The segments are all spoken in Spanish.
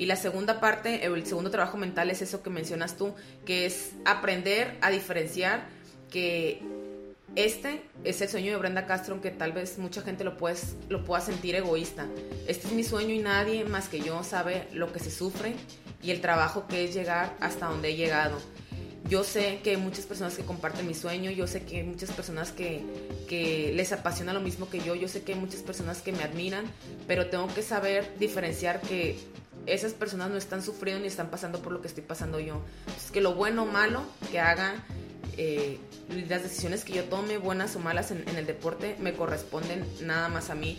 Y la segunda parte, el segundo trabajo mental es eso que mencionas tú, que es aprender a diferenciar que este es el sueño de Brenda Castro, aunque tal vez mucha gente lo, puedes, lo pueda sentir egoísta. Este es mi sueño y nadie más que yo sabe lo que se sufre y el trabajo que es llegar hasta donde he llegado. Yo sé que hay muchas personas que comparten mi sueño, yo sé que hay muchas personas que, que les apasiona lo mismo que yo, yo sé que hay muchas personas que me admiran, pero tengo que saber diferenciar que esas personas no están sufriendo ni están pasando por lo que estoy pasando yo. Es que lo bueno o malo que haga eh, las decisiones que yo tome, buenas o malas en, en el deporte, me corresponden nada más a mí.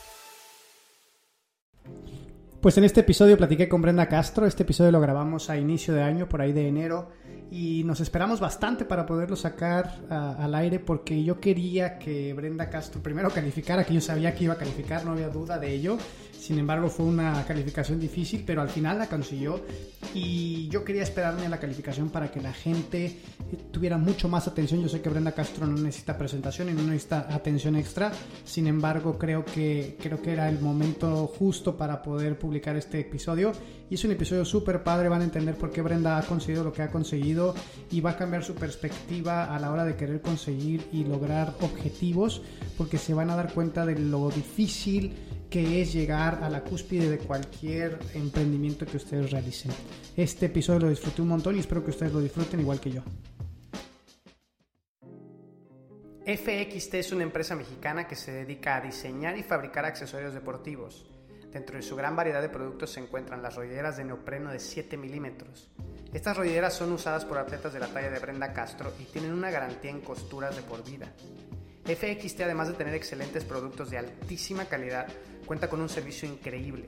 Pues en este episodio platiqué con Brenda Castro, este episodio lo grabamos a inicio de año, por ahí de enero, y nos esperamos bastante para poderlo sacar al aire porque yo quería que Brenda Castro primero calificara, que yo sabía que iba a calificar, no había duda de ello, sin embargo fue una calificación difícil, pero al final la consiguió. Y yo quería esperarme a la calificación para que la gente tuviera mucho más atención. Yo sé que Brenda Castro no necesita presentación y no necesita atención extra, sin embargo creo que, creo que era el momento justo para poder publicar este episodio. Y es un episodio súper padre, van a entender por qué Brenda ha conseguido lo que ha conseguido y va a cambiar su perspectiva a la hora de querer conseguir y lograr objetivos porque se van a dar cuenta de lo difícil que es llegar a la cúspide de cualquier emprendimiento que ustedes realicen. Este episodio lo disfruté un montón y espero que ustedes lo disfruten igual que yo. FXT es una empresa mexicana que se dedica a diseñar y fabricar accesorios deportivos. Dentro de su gran variedad de productos se encuentran las rodilleras de neopreno de 7 milímetros. Estas rodilleras son usadas por atletas de la talla de Brenda Castro y tienen una garantía en costuras de por vida. FXT, además de tener excelentes productos de altísima calidad, cuenta con un servicio increíble.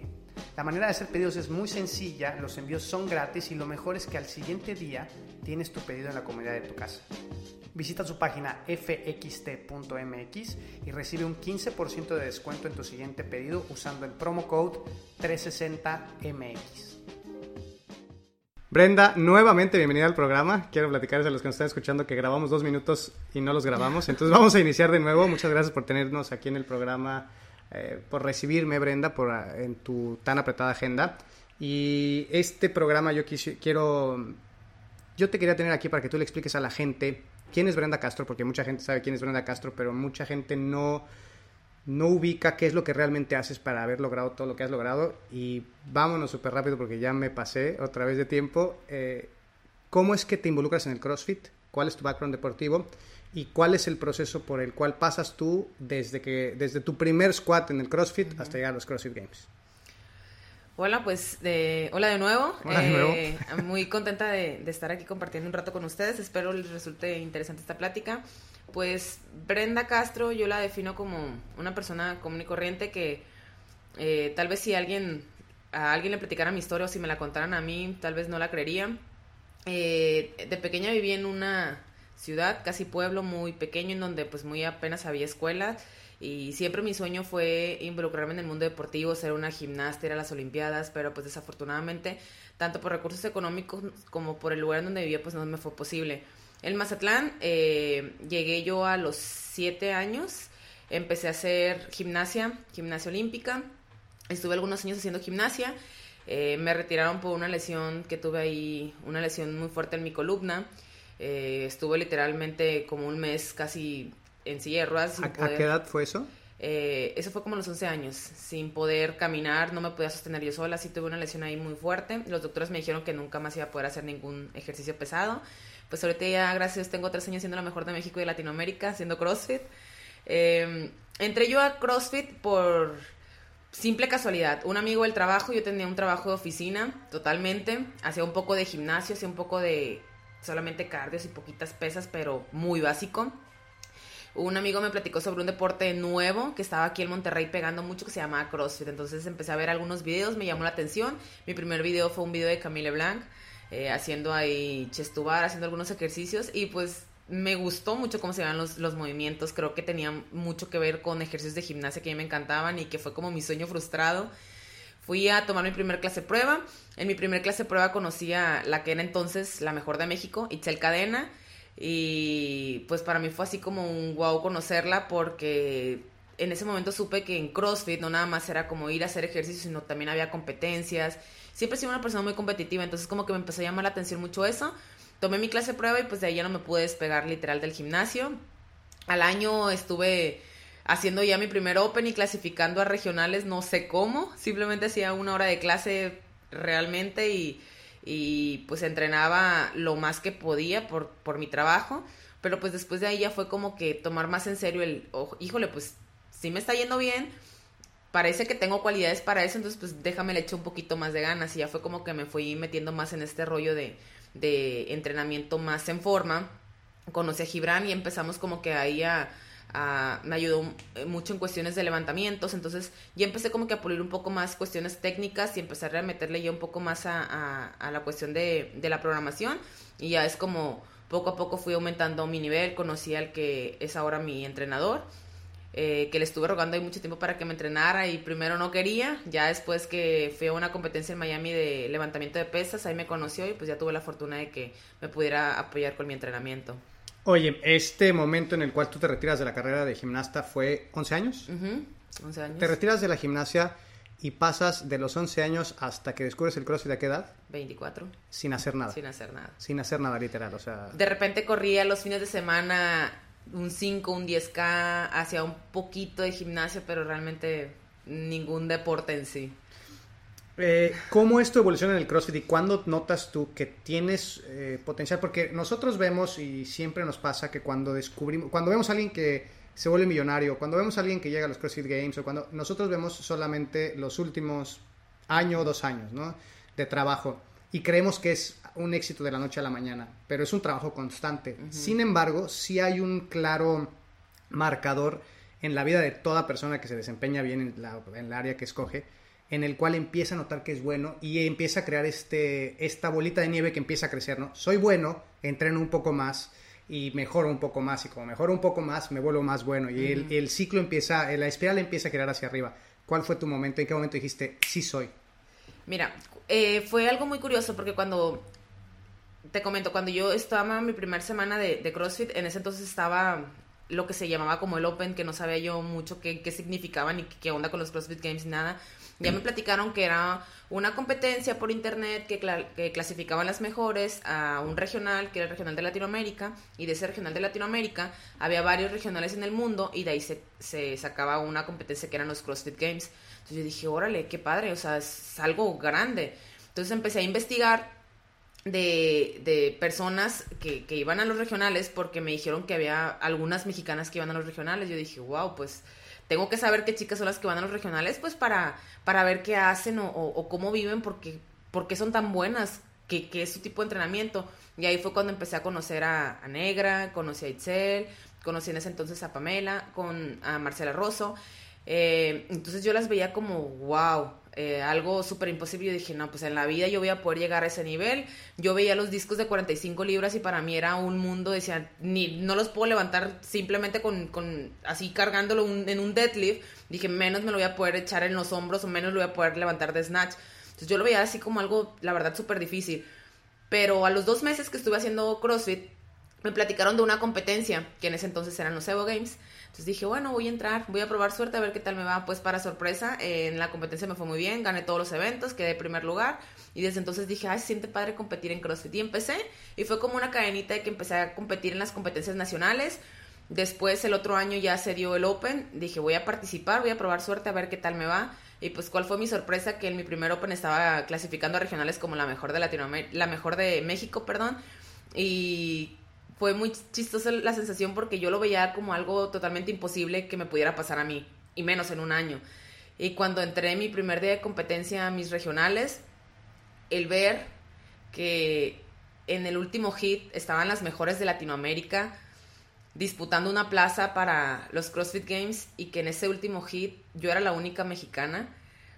La manera de hacer pedidos es muy sencilla, los envíos son gratis y lo mejor es que al siguiente día tienes tu pedido en la comodidad de tu casa. Visita su página fxt.mx y recibe un 15% de descuento en tu siguiente pedido usando el promo code 360MX. Brenda, nuevamente bienvenida al programa. Quiero platicarles a los que nos están escuchando que grabamos dos minutos y no los grabamos. Entonces vamos a iniciar de nuevo. Muchas gracias por tenernos aquí en el programa, eh, por recibirme, Brenda, por, en tu tan apretada agenda. Y este programa yo quiero... Yo te quería tener aquí para que tú le expliques a la gente quién es Brenda Castro, porque mucha gente sabe quién es Brenda Castro, pero mucha gente no no ubica qué es lo que realmente haces para haber logrado todo lo que has logrado. Y vámonos súper rápido porque ya me pasé otra vez de tiempo. Eh, ¿Cómo es que te involucras en el CrossFit? ¿Cuál es tu background deportivo? ¿Y cuál es el proceso por el cual pasas tú desde, que, desde tu primer squat en el CrossFit hasta llegar a los CrossFit Games? Hola, pues de, hola de nuevo. Hola de nuevo. Eh, muy contenta de, de, estar aquí compartiendo un rato con ustedes. Espero les resulte interesante esta plática. Pues Brenda Castro yo la defino como una persona común y corriente que eh, tal vez si alguien a alguien le platicara mi historia o si me la contaran a mí, tal vez no la creería. Eh, de pequeña viví en una ciudad, casi pueblo, muy pequeño, en donde pues muy apenas había escuela y siempre mi sueño fue involucrarme en el mundo deportivo, ser una gimnasta, ir a las olimpiadas, pero pues desafortunadamente, tanto por recursos económicos como por el lugar en donde vivía, pues no me fue posible. En Mazatlán eh, llegué yo a los siete años, empecé a hacer gimnasia, gimnasia olímpica, estuve algunos años haciendo gimnasia, eh, me retiraron por una lesión que tuve ahí, una lesión muy fuerte en mi columna, eh, estuve literalmente como un mes casi en silla de ruedas. ¿A, poder, ¿A, qué edad fue eso? Eh, eso fue como a los 11 años, sin poder caminar, no me podía sostener yo sola, sí tuve una lesión ahí muy fuerte. Los doctores me dijeron que nunca más iba a poder hacer ningún ejercicio pesado. Pues ahorita ya, gracias tengo tres años siendo la mejor de México y de Latinoamérica, haciendo CrossFit. Eh, entré yo a CrossFit por simple casualidad. Un amigo del trabajo, yo tenía un trabajo de oficina totalmente, hacía un poco de gimnasio, hacía un poco de solamente cardios y poquitas pesas, pero muy básico un amigo me platicó sobre un deporte nuevo que estaba aquí en Monterrey pegando mucho que se llamaba CrossFit. Entonces empecé a ver algunos videos, me llamó la atención. Mi primer video fue un video de Camille Blanc. eh, haciendo ahí chestubar, haciendo algunos ejercicios y pues me gustó mucho cómo se veían los, los movimientos, creo que tenían mucho que ver con ejercicios de gimnasia que a mí me encantaban y que fue como mi sueño frustrado. Fui a tomar mi primer clase prueba. En mi primer clase prueba conocí a la que era entonces la mejor de México, Itzel Cadena. Y pues para mí fue así como un wow conocerla porque en ese momento supe que en CrossFit no nada más era como ir a hacer ejercicio, sino también había competencias. Siempre he una persona muy competitiva, entonces como que me empezó a llamar la atención mucho eso. Tomé mi clase de prueba y pues de ahí ya no me pude despegar literal del gimnasio. Al año estuve haciendo ya mi primer Open y clasificando a regionales, no sé cómo, simplemente hacía una hora de clase realmente y, y pues entrenaba lo más que podía por, por mi trabajo, pero pues después de ahí ya fue como que tomar más en serio el, oh, híjole, pues si me está yendo bien, parece que tengo cualidades para eso, entonces pues déjame le echo un poquito más de ganas y ya fue como que me fui metiendo más en este rollo de, de entrenamiento más en forma. Conocí a Gibran y empezamos como que ahí me ayudó mucho en cuestiones de levantamientos, entonces ya empecé como que a pulir un poco más cuestiones técnicas y empezar a meterle ya un poco más a, a, la cuestión de, de, la programación y ya es como poco a poco fui aumentando mi nivel, conocí al que es ahora mi entrenador, eh, que le estuve rogando ahí mucho tiempo para que me entrenara y primero no quería, ya después que fui a una competencia en Miami de levantamiento de pesas, ahí me conoció y pues ya tuve la fortuna de que me pudiera apoyar con mi entrenamiento. Oye, este momento en el cual tú te retiras de la carrera de gimnasta fue 11 años. 11 años. Te retiras de la gimnasia y pasas de los 11 años hasta que descubres el CrossFit a qué edad? 24. Sin hacer nada. Sin hacer nada. Sin hacer nada, literal, o sea... De repente corría los fines de semana un 5, un 10K, hacía un poquito de gimnasia, pero realmente ningún deporte en sí. Eh, ¿Cómo es tu evolución en el CrossFit y cuándo notas tú que tienes eh, potencial? Porque nosotros vemos y siempre nos pasa que cuando descubrimos, cuando vemos a alguien que se vuelve millonario, cuando vemos a alguien que llega a los CrossFit Games o cuando nosotros vemos solamente los últimos año o dos años ¿no? de trabajo y creemos que es un éxito de la noche a la mañana, pero es un trabajo constante. Sin embargo, sí hay un claro marcador en la vida de toda persona que se desempeña bien en, la, en el área que escoge en el cual empieza a notar que es bueno y empieza a crear este, esta bolita de nieve que empieza a crecer, ¿no? Soy bueno, entreno un poco más y mejoro un poco más y como mejoro un poco más me vuelvo más bueno y el, el, ciclo empieza, la espiral empieza a crear hacia arriba. ¿Cuál fue tu momento? ¿En qué momento dijiste, sí soy? Mira, eh, fue algo muy curioso porque cuando, te comento, cuando yo estaba en mi primera semana de, de CrossFit, en ese entonces estaba lo que se llamaba como el Open, que no sabía yo mucho qué, qué significaban y qué onda con los CrossFit Games nada. Ya me platicaron que era una competencia por internet que, que, clasificaban las mejores a un regional, que era el regional de Latinoamérica, y de ese regional de Latinoamérica había varios regionales en el mundo y de ahí se, se sacaba una competencia que eran los CrossFit Games. Entonces yo dije, órale, qué padre, o sea, es algo grande. Entonces empecé a investigar de, de personas que, que iban a los regionales porque me dijeron que había algunas mexicanas que iban a los regionales. Yo dije, wow, pues tengo que saber qué chicas son las que van a los regionales, pues para, para ver qué hacen o, cómo viven, porque, porque son tan buenas, que, que, es su tipo de entrenamiento. Y ahí fue cuando empecé a conocer a, Negra, conocí a Itzel, conocí en ese entonces a Pamela, con a Marcela Rosso. Eh, entonces yo las veía como, wow, eh, algo súper imposible. Yo dije, no, pues en la vida yo voy a poder llegar a ese nivel. Yo veía los discos de 45 libras y para mí era un mundo, decía, ni, no los puedo levantar simplemente con, con así cargándolo en un deadlift. Dije, menos me lo voy a poder echar en los hombros o menos lo voy a poder levantar de snatch. Entonces yo lo veía así como algo, la verdad, súper difícil. Pero a los dos meses que estuve haciendo CrossFit, me platicaron de una competencia, que en ese entonces eran los Evo Games, entonces dije, bueno, voy a entrar, voy a probar suerte a ver qué tal me va. Pues para sorpresa, en la competencia me fue muy bien, gané todos los eventos, quedé en primer lugar. Y desde entonces dije, ay, siente padre competir en CrossFit. Y empecé, y fue como una cadenita de que empecé a competir en las competencias nacionales. Después el otro año ya se dio el Open, dije, voy a participar, voy a probar suerte a ver qué tal me va. Y pues cuál fue mi sorpresa que en mi primer Open estaba clasificando a regionales como la mejor de Latinoamérica, la mejor de México, perdón. Y fue muy chistosa la sensación porque yo lo veía como algo totalmente imposible que me pudiera pasar a mí, y menos en un año. Y cuando entré en mi primer día de competencia a mis regionales, el ver que en el último hit estaban las mejores de Latinoamérica disputando una plaza para los CrossFit Games y que en ese último hit yo era la única mexicana,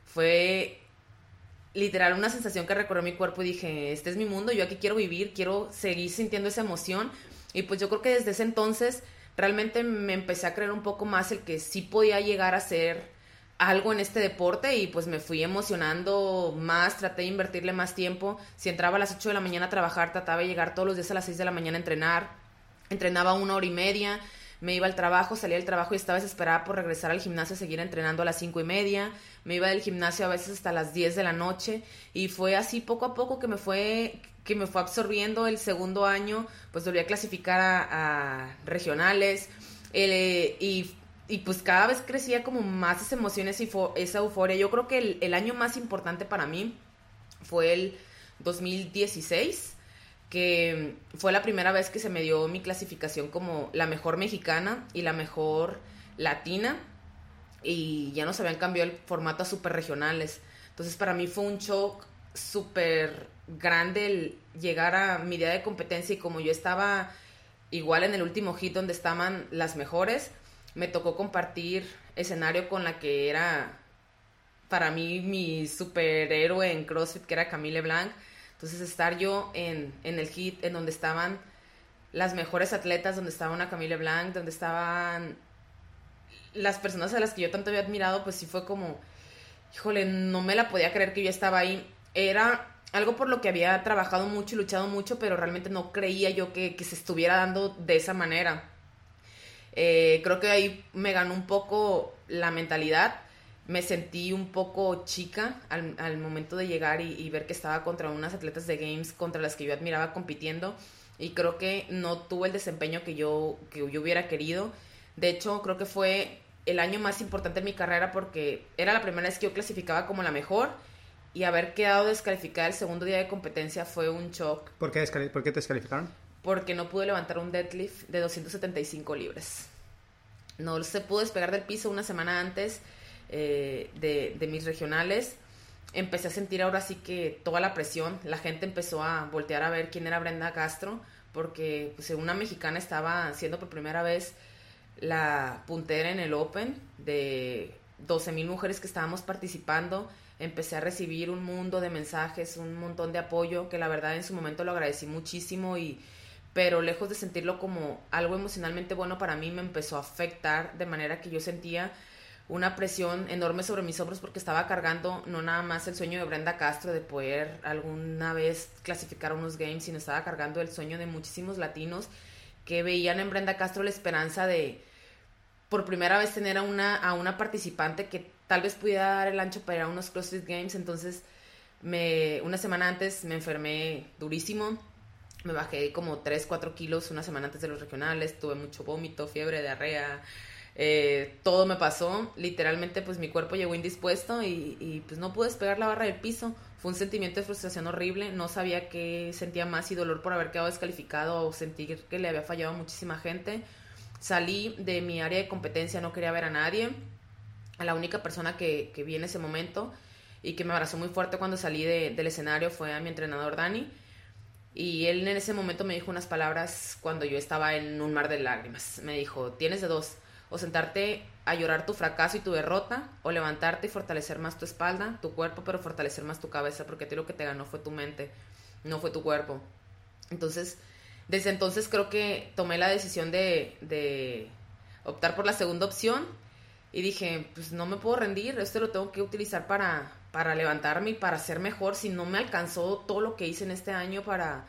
fue literal una sensación que recorrió mi cuerpo y dije, este es mi mundo, yo aquí quiero vivir, quiero seguir sintiendo esa emoción. Y pues yo creo que desde ese entonces realmente me empecé a creer un poco más el que sí podía llegar a ser algo en este deporte y pues me fui emocionando más, traté de invertirle más tiempo. Si entraba a las 8 de la mañana a trabajar, trataba de llegar todos los días a las 6 de la mañana a entrenar. Entrenaba una hora y media, me iba al trabajo, salía del trabajo y estaba desesperada por regresar al gimnasio, seguir entrenando a las cinco y media. Me iba del gimnasio a veces hasta las 10 de la noche y fue así poco a poco que me fue que me fue absorbiendo el segundo año, pues volví a clasificar a, regionales eh, y, y, pues cada vez crecía como más esas emociones y esa euforia. Yo creo que el, el año más importante para mí fue el 2016 que fue la primera vez que se me dio mi clasificación como la mejor mexicana y la mejor latina y ya nos habían cambiado el formato a super regionales. Entonces para mí fue un shock súper grande el llegar a mi día de competencia y como yo estaba igual en el último hit donde estaban las mejores, me tocó compartir escenario con la que era para mí mi superhéroe en CrossFit, que era Camille Blanc entonces estar yo en, en el hit, en donde estaban las mejores atletas, donde estaba una Camille Blanc, donde estaban las personas a las que yo tanto había admirado, pues sí fue como, híjole, no me la podía creer que yo estaba ahí. Era algo por lo que había trabajado mucho y luchado mucho, pero realmente no creía yo que, que se estuviera dando de esa manera. Eh, creo que ahí me ganó un poco la mentalidad me sentí un poco chica al, momento de llegar y, ver que estaba contra unas atletas de games contra las que yo admiraba compitiendo y creo que no tuve el desempeño que yo, que yo hubiera querido. De hecho, creo que fue el año más importante en mi carrera porque era la primera vez que yo clasificaba como la mejor y haber quedado descalificada el segundo día de competencia fue un shock. ¿Por qué, ¿Por qué te descalificaron? Porque no pude levantar un deadlift de 275 libras. No se pudo despegar del piso una semana antes eh, de, mis regionales, empecé a sentir ahora sí que toda la presión, la gente empezó a voltear a ver quién era Brenda Castro, porque pues, una mexicana estaba siendo por primera vez la puntera en el Open de 12 mil mujeres que estábamos participando. Empecé a recibir un mundo de mensajes, un montón de apoyo, que la verdad en su momento lo agradecí muchísimo y pero lejos de sentirlo como algo emocionalmente bueno para mí me empezó a afectar de manera que yo sentía una presión enorme sobre mis hombros porque estaba cargando no nada más el sueño de Brenda Castro de poder alguna vez clasificar unos games, sino estaba cargando el sueño de muchísimos latinos que veían en Brenda Castro la esperanza de por primera vez tener a una, a una participante que tal vez pudiera dar el ancho para unos CrossFit Games. Entonces, me, una semana antes me enfermé durísimo. Me bajé como 3, 4 kilos una semana antes de los regionales. Tuve mucho vómito, fiebre, diarrea. Eh, todo me pasó, literalmente pues mi cuerpo llegó indispuesto y, pues no pude despegar la barra del piso. Fue un sentimiento de frustración horrible, no sabía que sentía más y dolor por haber quedado descalificado o sentir que le había fallado a muchísima gente. Salí de mi área de competencia, no quería ver a nadie. A la única persona que, vi en ese momento y que me abrazó muy fuerte cuando salí del escenario fue a mi entrenador Dani. Y él en ese momento me dijo unas palabras cuando yo estaba en un mar de lágrimas. Me dijo, tienes de dos o sentarte a llorar tu fracaso y tu derrota, o levantarte y fortalecer más tu espalda, tu cuerpo, pero fortalecer más tu cabeza, porque a ti lo que te ganó fue tu mente, no fue tu cuerpo. Entonces, desde entonces creo que tomé la decisión de, de optar por la segunda opción y dije, pues no me puedo rendir, esto lo tengo que utilizar para, para levantarme y para ser mejor. Si no me alcanzó todo lo que hice en este año para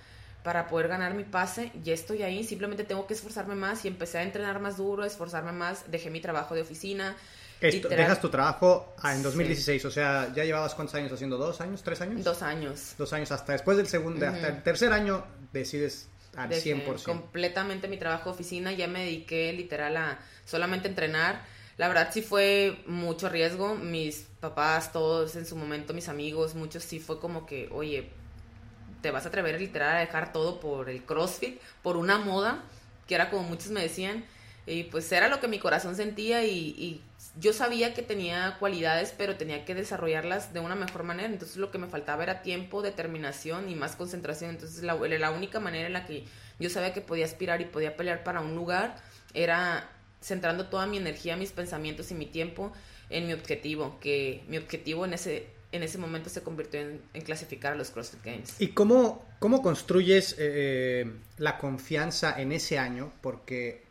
para poder ganar mi pase, ya estoy ahí, simplemente tengo que esforzarme más y empecé a entrenar más duro, esforzarme más, dejé mi trabajo de oficina. dejas tu trabajo en 2016, o sea, ¿ya llevabas cuántos años haciendo? ¿Dos años? ¿Tres años? Dos años. Dos años, hasta después del segundo, hasta el tercer año decides al Dejé 100%. completamente mi trabajo de oficina, ya me dediqué literal a solamente entrenar. La verdad sí fue mucho riesgo, mis papás, todos en su momento, mis amigos, muchos sí fue como que, oye, te vas a atrever literal a dejar todo por el CrossFit, por una moda, que era como muchos me decían, y pues era lo que mi corazón sentía y, yo sabía que tenía cualidades, pero tenía que desarrollarlas de una mejor manera, entonces lo que me faltaba era tiempo, determinación y más concentración, entonces la, la única manera en la que yo sabía que podía aspirar y podía pelear para un lugar era centrando toda mi energía, mis pensamientos y mi tiempo en mi objetivo, que mi objetivo en ese en ese momento se convirtió en, clasificar a los CrossFit Games. ¿Y cómo, cómo construyes eh, la confianza en ese año? Porque,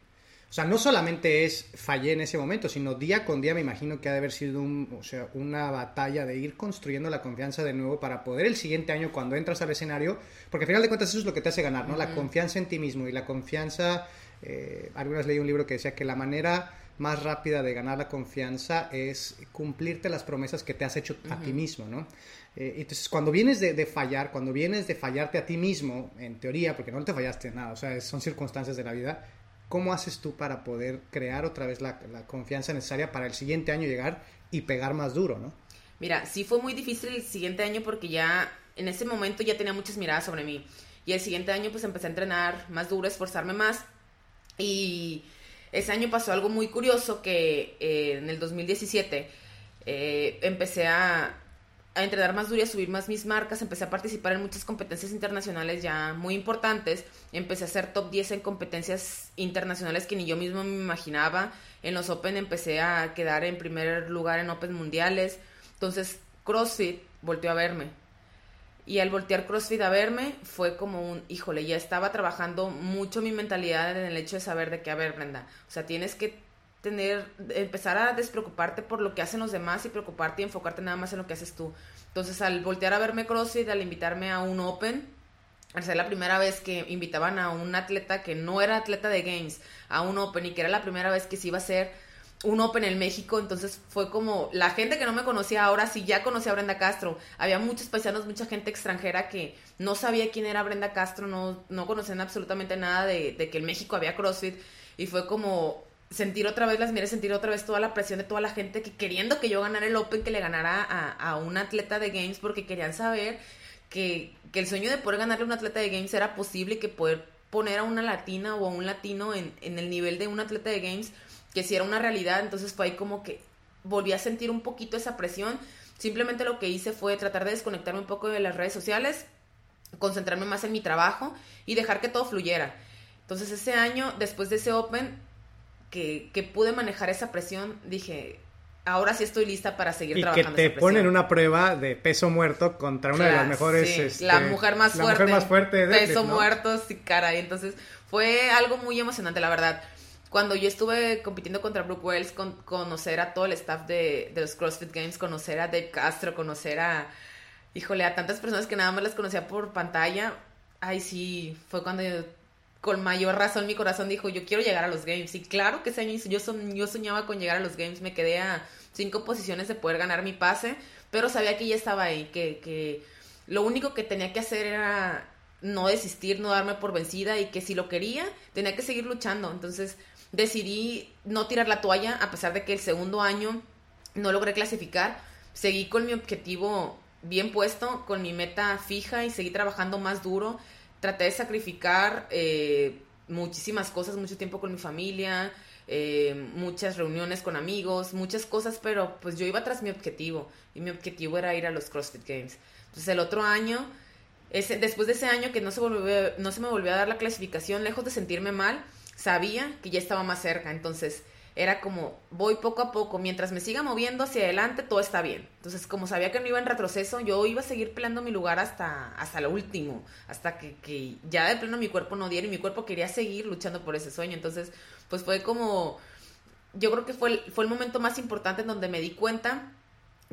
o sea, no solamente es fallé en ese momento, sino día con día me imagino que ha de haber sido un, o sea, una batalla de ir construyendo la confianza de nuevo para poder el siguiente año, cuando entras al escenario, porque al final de cuentas eso es lo que te hace ganar, ¿no? La confianza en ti mismo y la confianza... Eh, algunas leí un libro que decía que la manera más rápida de ganar la confianza es cumplirte las promesas que te has hecho a ti mismo, ¿no? Eh, entonces, cuando vienes de, fallar, cuando vienes de fallarte a ti mismo, en teoría, porque no te fallaste nada, o sea, son circunstancias de la vida, ¿cómo haces tú para poder crear otra vez la, confianza necesaria para el siguiente año llegar y pegar más duro, ¿no? Mira, sí fue muy difícil el siguiente año porque ya en ese momento ya tenía muchas miradas sobre mí. Y el siguiente año pues empecé a entrenar más duro, esforzarme más. Y ese año pasó algo muy curioso que eh, en el 2017 eh, empecé a, entrenar más duro y a subir más mis marcas, empecé a participar en muchas competencias internacionales ya muy importantes, empecé a ser top 10 en competencias internacionales que ni yo mismo me imaginaba, en los Open empecé a quedar en primer lugar en Open mundiales, entonces CrossFit volvió a verme, y al voltear CrossFit a verme, fue como un, híjole, ya estaba trabajando mucho mi mentalidad en el hecho de saber de qué, a ver, Brenda, o sea, tienes que tener, empezar a despreocuparte por lo que hacen los demás y preocuparte y enfocarte nada más en lo que haces tú. Entonces, al voltear a verme CrossFit, al invitarme a un Open, al ser la primera vez que invitaban a un atleta que no era atleta de Games a un Open y que era la primera vez que se iba a hacer un Open en México, entonces fue como la gente que no me conocía ahora sí ya conocía a Brenda Castro. Había muchos paisanos, mucha gente extranjera que no sabía quién era Brenda Castro, no, no conocían absolutamente nada de, que en México había CrossFit y fue como sentir otra vez las miras, sentir otra vez toda la presión de toda la gente que queriendo que yo ganara el Open, que le ganara a, un atleta de Games porque querían saber que, el sueño de poder ganarle a un atleta de Games era posible y que poder poner a una latina o a un latino en, en el nivel de un atleta de Games que si era una realidad, entonces fue ahí como que volví a sentir un poquito esa presión. Simplemente lo que hice fue tratar de desconectarme un poco de las redes sociales, concentrarme más en mi trabajo y dejar que todo fluyera. Entonces ese año, después de ese Open, que, que pude manejar esa presión, dije, ahora sí estoy lista para seguir trabajando. Y que te ponen una prueba de peso muerto contra una de las mejores. Este, la mujer más la fuerte. Mujer más fuerte de Peso muerto, sí, cara. Entonces fue algo muy emocionante, la verdad cuando yo estuve compitiendo contra Brooke Wells, con, conocer a todo el staff de, los CrossFit Games, conocer a Dave Castro, conocer a, híjole, a tantas personas que nada más las conocía por pantalla, ay sí, fue cuando con mayor razón mi corazón dijo, yo quiero llegar a los Games. Y claro que ese año yo, yo soñaba con llegar a los Games, me quedé a cinco posiciones de poder ganar mi pase, pero sabía que ya estaba ahí, que, que lo único que tenía que hacer era no desistir, no darme por vencida y que si lo quería, tenía que seguir luchando. Entonces, decidí no tirar la toalla a pesar de que el segundo año no logré clasificar. Seguí con mi objetivo bien puesto, con mi meta fija y seguí trabajando más duro. Traté de sacrificar eh, muchísimas cosas, mucho tiempo con mi familia, eh, muchas reuniones con amigos, muchas cosas, pero pues yo iba tras mi objetivo y mi objetivo era ir a los CrossFit Games. Entonces el otro año, ese, después de ese año que no se, volvió, no se me volvió a dar la clasificación, lejos de sentirme mal, sabía que ya estaba más cerca, entonces era como voy poco a poco, mientras me siga moviendo hacia adelante, todo está bien. Entonces, como sabía que no iba en retroceso, yo iba a seguir peleando mi lugar hasta, hasta lo último, hasta que, que ya de pleno mi cuerpo no diera y mi cuerpo quería seguir luchando por ese sueño. Entonces, pues fue como, yo creo que fue el, fue el momento más importante en donde me di cuenta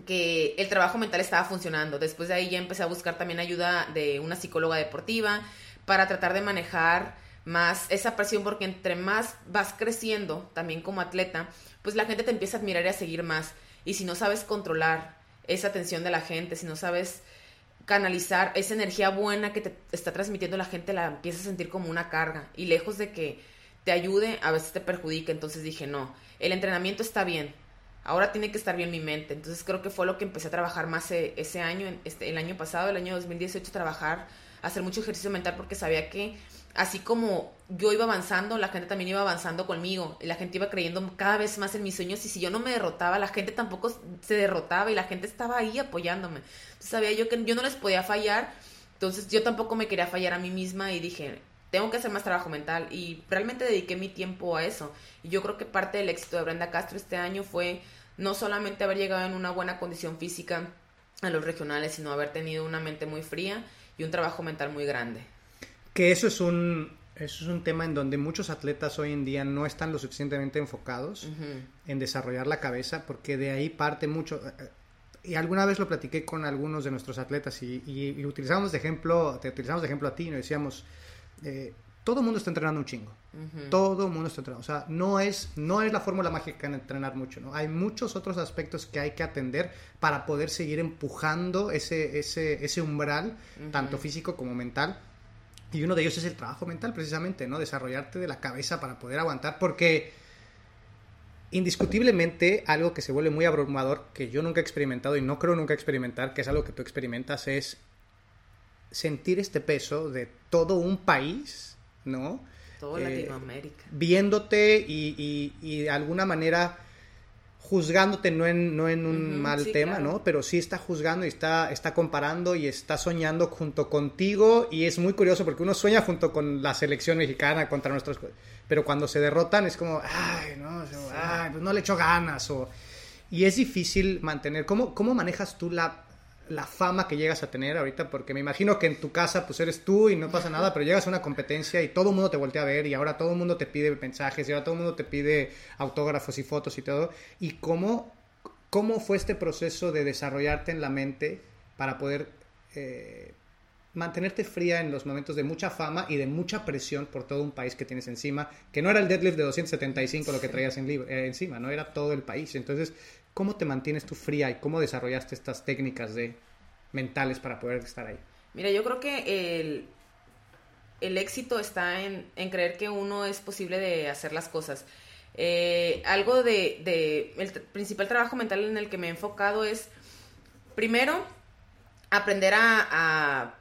que el trabajo mental estaba funcionando. Después de ahí ya empecé a buscar también ayuda de una psicóloga deportiva para tratar de manejar más esa presión, porque entre más vas creciendo también como atleta, pues la gente te empieza a admirar y a seguir más. Y si no sabes controlar esa atención de la gente, si no sabes canalizar esa energía buena que te está transmitiendo la gente, la empiezas a sentir como una carga. Y lejos de que te ayude, a veces te perjudica. Entonces dije, no, el entrenamiento está bien. Ahora tiene que estar bien mi mente. Entonces creo que fue lo que empecé a trabajar más e, ese año, este, el año pasado, el año 2018, trabajar, hacer mucho ejercicio mental porque sabía que así como yo iba avanzando, la gente también iba avanzando conmigo. Y la gente iba creyendo cada vez más en mis sueños. Y si yo no me derrotaba, la gente tampoco se derrotaba y la gente estaba ahí apoyándome. Entonces sabía yo que yo no les podía fallar. Entonces yo tampoco me quería fallar a mí misma y dije, tengo que hacer más trabajo mental. Y realmente dediqué mi tiempo a eso. Y yo creo que parte del éxito de Brenda Castro este año fue no solamente haber llegado en una buena condición física, a los regionales, sino haber tenido una mente muy fría y un trabajo mental muy grande. Que eso es un, eso es un tema en donde muchos atletas hoy en día no están lo suficientemente enfocados en desarrollar la cabeza, porque de ahí parte mucho. Eh, eh, y alguna vez lo platiqué con algunos de nuestros atletas y, y, utilizamos de ejemplo, te utilizamos de ejemplo a ti, y nos decíamos, eh, todo el mundo está entrenando un chingo. Todo el mundo está entrenando. O sea, no es, no es la fórmula mágica en entrenar mucho, ¿no? Hay muchos otros aspectos que hay que atender para poder seguir empujando ese, ese, ese umbral, tanto físico como mental. Y uno de ellos es el trabajo mental, precisamente, ¿no? Desarrollarte de la cabeza para poder aguantar, porque indiscutiblemente algo que se vuelve muy abrumador, que yo nunca he experimentado y no creo nunca experimentar, que es algo que tú experimentas, es sentir este peso de todo un país, ¿no? Todo eh, Latinoamérica. Viéndote y, y, de alguna manera juzgándote no en, no en un mal tema, ¿no? Pero sí está juzgando y está, está comparando y está soñando junto contigo. Y es muy curioso porque uno sueña junto con la selección mexicana contra nuestros... Pero cuando se derrotan es como, ay, no, ay, pues no le echo ganas o... Y es difícil mantener... ¿Cómo, cómo manejas tú la, la fama que llegas a tener ahorita, porque me imagino que en tu casa pues eres tú y no pasa nada, pero llegas a una competencia y todo el mundo te voltea a ver y ahora todo el mundo te pide mensajes y ahora todo el mundo te pide autógrafos y fotos y todo. ¿Y cómo, cómo fue este proceso de desarrollarte en la mente para poder eh, mantenerte fría en los momentos de mucha fama y de mucha presión por todo un país que tienes encima, que no era el deadlift de 275 lo que traías en, eh, encima, no era todo el país. Entonces, ¿Cómo te mantienes tú fría y cómo desarrollaste estas técnicas de mentales para poder estar ahí? Mira, yo creo que el, el éxito está en, creer que uno es posible de hacer las cosas. Eh, algo de, el principal trabajo mental en el que me he enfocado es, primero, aprender a, a,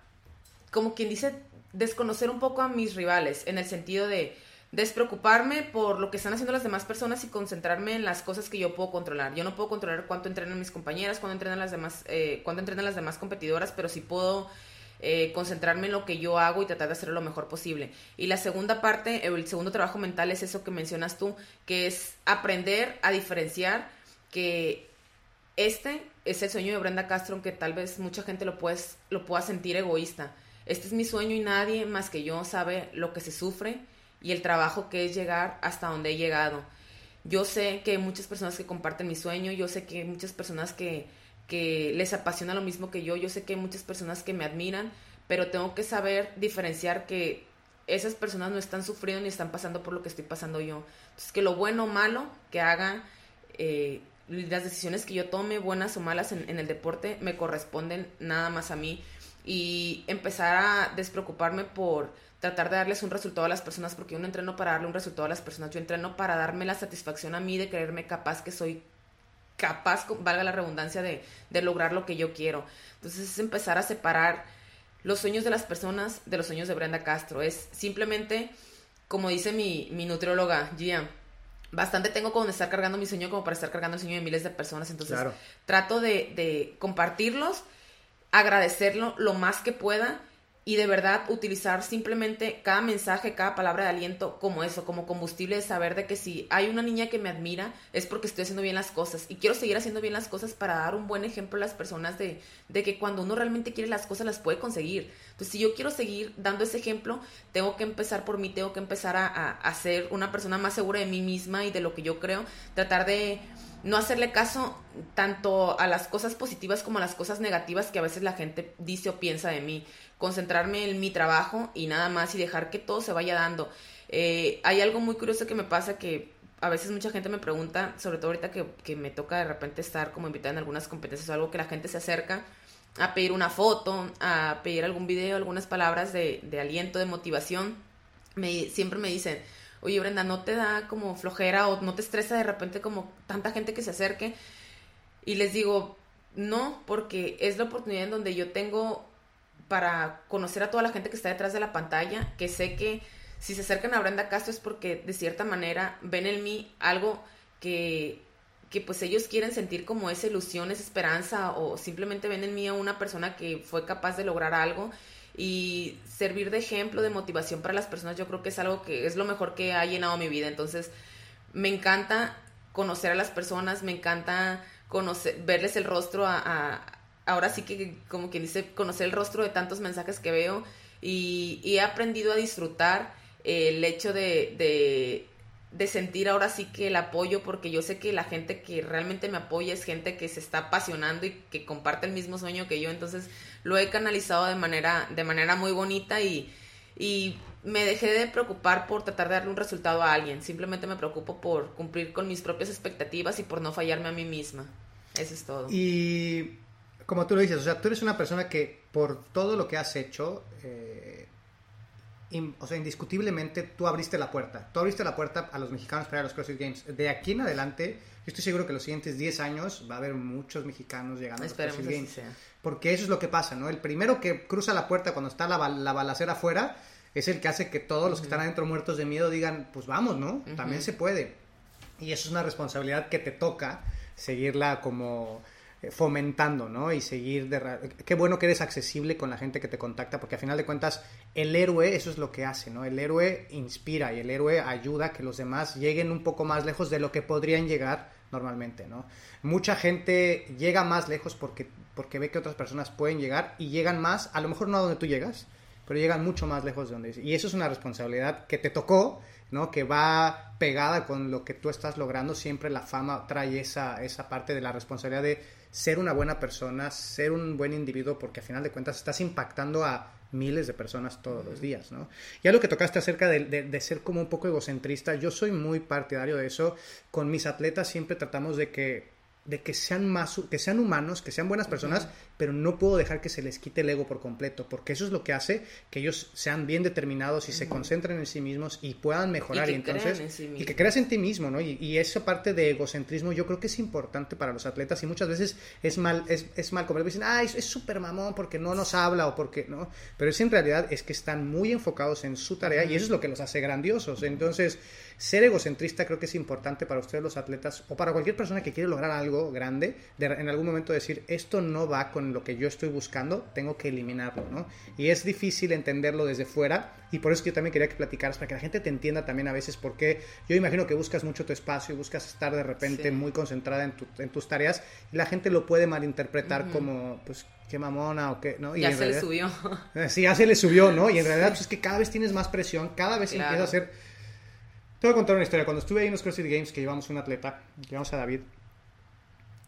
como quien dice, desconocer un poco a mis rivales, en el sentido de, despreocuparme por lo que están haciendo las demás personas y concentrarme en las cosas que yo puedo controlar. Yo no puedo controlar cuánto entrenan mis compañeras, cuánto entrenan las demás, eh, cuánto entrenan las demás competidoras, pero sí puedo eh, concentrarme en lo que yo hago y tratar de hacerlo lo mejor posible. Y la segunda parte, el segundo trabajo mental es eso que mencionas tú, que es aprender a diferenciar que este es el sueño de Brenda Castro, aunque tal vez mucha gente lo, puedes, lo pueda sentir egoísta. Este es mi sueño y nadie más que yo sabe lo que se sufre y el trabajo que es llegar hasta donde he llegado. Yo sé que hay muchas personas que comparten mi sueño, yo sé que hay muchas personas que, que les apasiona lo mismo que yo, yo sé que hay muchas personas que me admiran, pero tengo que saber diferenciar que esas personas no están sufriendo ni están pasando por lo que estoy pasando yo. Entonces, que lo bueno o malo que haga, eh, las decisiones que yo tome, buenas o malas en, en, el deporte, me corresponden nada más a mí. Y empezar a despreocuparme por tratar de darles un resultado a las personas, porque yo no entreno para darle un resultado a las personas, yo entreno para darme la satisfacción a mí de creerme capaz que soy capaz, valga la redundancia, de, de lograr lo que yo quiero. Entonces es empezar a separar los sueños de las personas de los sueños de Brenda Castro. Es simplemente, como dice mi, mi nutrióloga, Gia, bastante tengo con estar cargando mi sueño como para estar cargando el sueño de miles de personas. Entonces trato de, de compartirlos, agradecerlo lo más que pueda y de verdad utilizar simplemente cada mensaje, cada palabra de aliento como eso, como combustible de saber de que si hay una niña que me admira es porque estoy haciendo bien las cosas y quiero seguir haciendo bien las cosas para dar un buen ejemplo a las personas de, de que cuando uno realmente quiere las cosas las puede conseguir. Entonces si yo quiero seguir dando ese ejemplo, tengo que empezar por mí, tengo que empezar a, a, a ser una persona más segura de mí misma y de lo que yo creo, tratar de no hacerle caso tanto a las cosas positivas como a las cosas negativas que a veces la gente dice o piensa de mí. Concentrarme en mi trabajo y nada más y dejar que todo se vaya dando. Eh, hay algo muy curioso que me pasa que a veces mucha gente me pregunta, sobre todo ahorita que, que me toca de repente estar como invitada en algunas competencias o algo que la gente se acerca a pedir una foto, a pedir algún video, algunas palabras de, de aliento, de motivación. Me, siempre me dicen, oye Brenda, ¿no te da como flojera o no te estresa de repente como tanta gente que se acerque? Y les digo, no, porque es la oportunidad en donde yo tengo para conocer a toda la gente que está detrás de la pantalla, que sé que si se acercan a Brenda Castro es porque de cierta manera ven en mí algo que, que pues ellos quieren sentir como esa ilusión, esa esperanza o simplemente ven en mí a una persona que fue capaz de lograr algo y servir de ejemplo, de motivación para las personas, yo creo que es algo que es lo mejor que ha llenado mi vida. Entonces, me encanta conocer a las personas, me encanta conocer, verles el rostro a, ahora sí que, como quien dice, conocer el rostro de tantos mensajes que veo y, he aprendido a disfrutar el hecho de, de, sentir ahora sí que el apoyo, porque yo sé que la gente que realmente me apoya es gente que se está apasionando y que comparte el mismo sueño que yo, entonces lo he canalizado de manera, de manera muy bonita y, y me dejé de preocupar por tratar de darle un resultado a alguien, simplemente me preocupo por cumplir con mis propias expectativas y por no fallarme a mí misma. Eso es todo. Y como tú lo dices, o sea, tú eres una persona que por todo lo que has hecho, eh, o sea, indiscutiblemente tú abriste la puerta. Tú abriste la puerta a los mexicanos para los CrossFit Games. De aquí en adelante, yo estoy seguro que los siguientes 10 años va a haber muchos mexicanos llegando a los CrossFit Games. Porque eso es lo que pasa, ¿no? El primero que cruza la puerta cuando está la, la balacera afuera es el que hace que todos los que están adentro muertos de miedo digan, pues vamos, ¿no? También se puede. Y eso es una responsabilidad que te toca seguirla como fomentando, ¿no? Y seguir de... Qué bueno que eres accesible con la gente que te contacta, porque a final de cuentas el héroe eso es lo que hace, ¿no? El héroe inspira y el héroe ayuda a que los demás lleguen un poco más lejos de lo que podrían llegar normalmente, ¿no? Mucha gente llega más lejos porque, porque ve que otras personas pueden llegar y llegan más, a lo mejor no a donde tú llegas, pero llegan mucho más lejos de donde... Y eso es una responsabilidad que te tocó ¿no? Que va pegada con lo que tú estás logrando. Siempre la fama trae esa, esa parte de la responsabilidad de ser una buena persona, ser un buen individuo, porque al final de cuentas estás impactando a miles de personas todos los días, ¿no? Ya lo que tocaste acerca de, de, ser como un poco egocentrista, yo soy muy partidario de eso. Con mis atletas siempre tratamos de que de que sean más que sean humanos, que sean buenas personas, pero no puedo dejar que se les quite el ego por completo, porque eso es lo que hace que ellos sean bien determinados y se concentren en sí mismos y puedan mejorar y, entonces y que creas en ti mismo, ¿no? Y, esa parte de egocentrismo yo creo que es importante para los atletas y muchas veces es mal es, es mal como dicen, "Ah, es súper mamón porque no nos habla o porque no", pero es en realidad es que están muy enfocados en su tarea y eso es lo que los hace grandiosos. Entonces, ser egocentrista creo que es importante para ustedes los atletas o para cualquier persona que quiere lograr algo grande, en algún momento decir, esto no va con lo que yo estoy buscando, tengo que eliminarlo, ¿no? Y es difícil entenderlo desde fuera y por eso yo también quería que platicaras para que la gente te entienda también a veces porque yo imagino que buscas mucho tu espacio y buscas estar de repente muy concentrada en, tus tareas y la gente lo puede malinterpretar como, pues, qué mamona o qué, ¿no? Y ya se le subió. Sí, ya se le subió, ¿no? Y en realidad pues, es que cada vez tienes más presión, cada vez empieza a ser te voy a contar una historia. Cuando estuve ahí en los CrossFit Games, que llevamos un atleta, llevamos a David,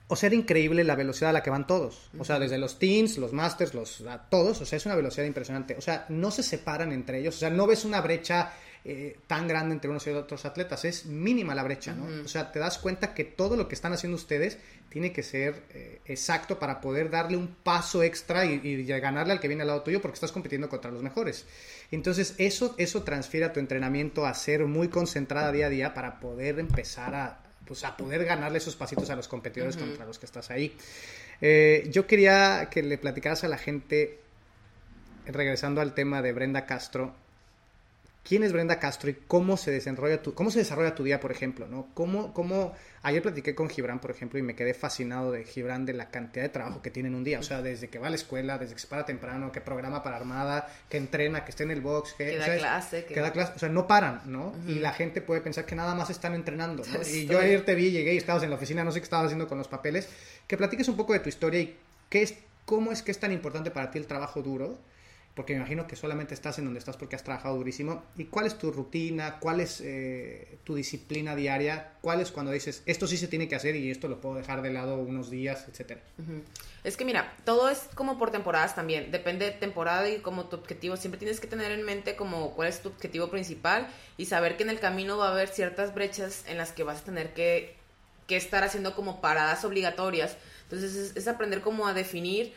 o sea, era increíble la velocidad a la que van todos. O sea, desde los teens, los masters, los todos, o sea, es una velocidad impresionante. O sea, no se separan entre ellos, o sea, no ves una brecha eh, tan grande entre unos y otros atletas, es mínima la brecha, ¿no? O sea, te das cuenta que todo lo que están haciendo ustedes tiene que ser eh, exacto para poder darle un paso extra y, y, ganarle al que viene al lado tuyo porque estás compitiendo contra los mejores. Entonces, eso, eso transfiere a tu entrenamiento a ser muy concentrada día a día para poder empezar a, pues, a poder ganarle esos pasitos a los competidores contra los que estás ahí. Eh, yo quería que le platicaras a la gente, regresando al tema de Brenda Castro, quién es Brenda Castro y cómo se desarrolla tu, cómo se desarrolla tu día, por ejemplo, ¿no? ¿Cómo, cómo, ayer platiqué con Gibran, por ejemplo, y me quedé fascinado de Gibran de la cantidad de trabajo que tiene en un día, o sea, desde que va a la escuela, desde que se para temprano, que programa para armada, que entrena, que está en el box, que, da clase, que... da clase, o sea, no paran, ¿no? Y la gente puede pensar que nada más están entrenando, ¿no? Y yo ayer te vi, llegué y estabas en la oficina, no sé qué estabas haciendo con los papeles, que platiques un poco de tu historia y qué es, cómo es que es tan importante para ti el trabajo duro porque me imagino que solamente estás en donde estás porque has trabajado durísimo. ¿Y cuál es tu rutina? ¿Cuál es eh, tu disciplina diaria? ¿Cuál es cuando dices, esto sí se tiene que hacer y esto lo puedo dejar de lado unos días, etcétera? Es que mira, todo es como por temporadas también. Depende de temporada y como tu objetivo. Siempre tienes que tener en mente como cuál es tu objetivo principal y saber que en el camino va a haber ciertas brechas en las que vas a tener que, que estar haciendo como paradas obligatorias. Entonces es aprender como a definir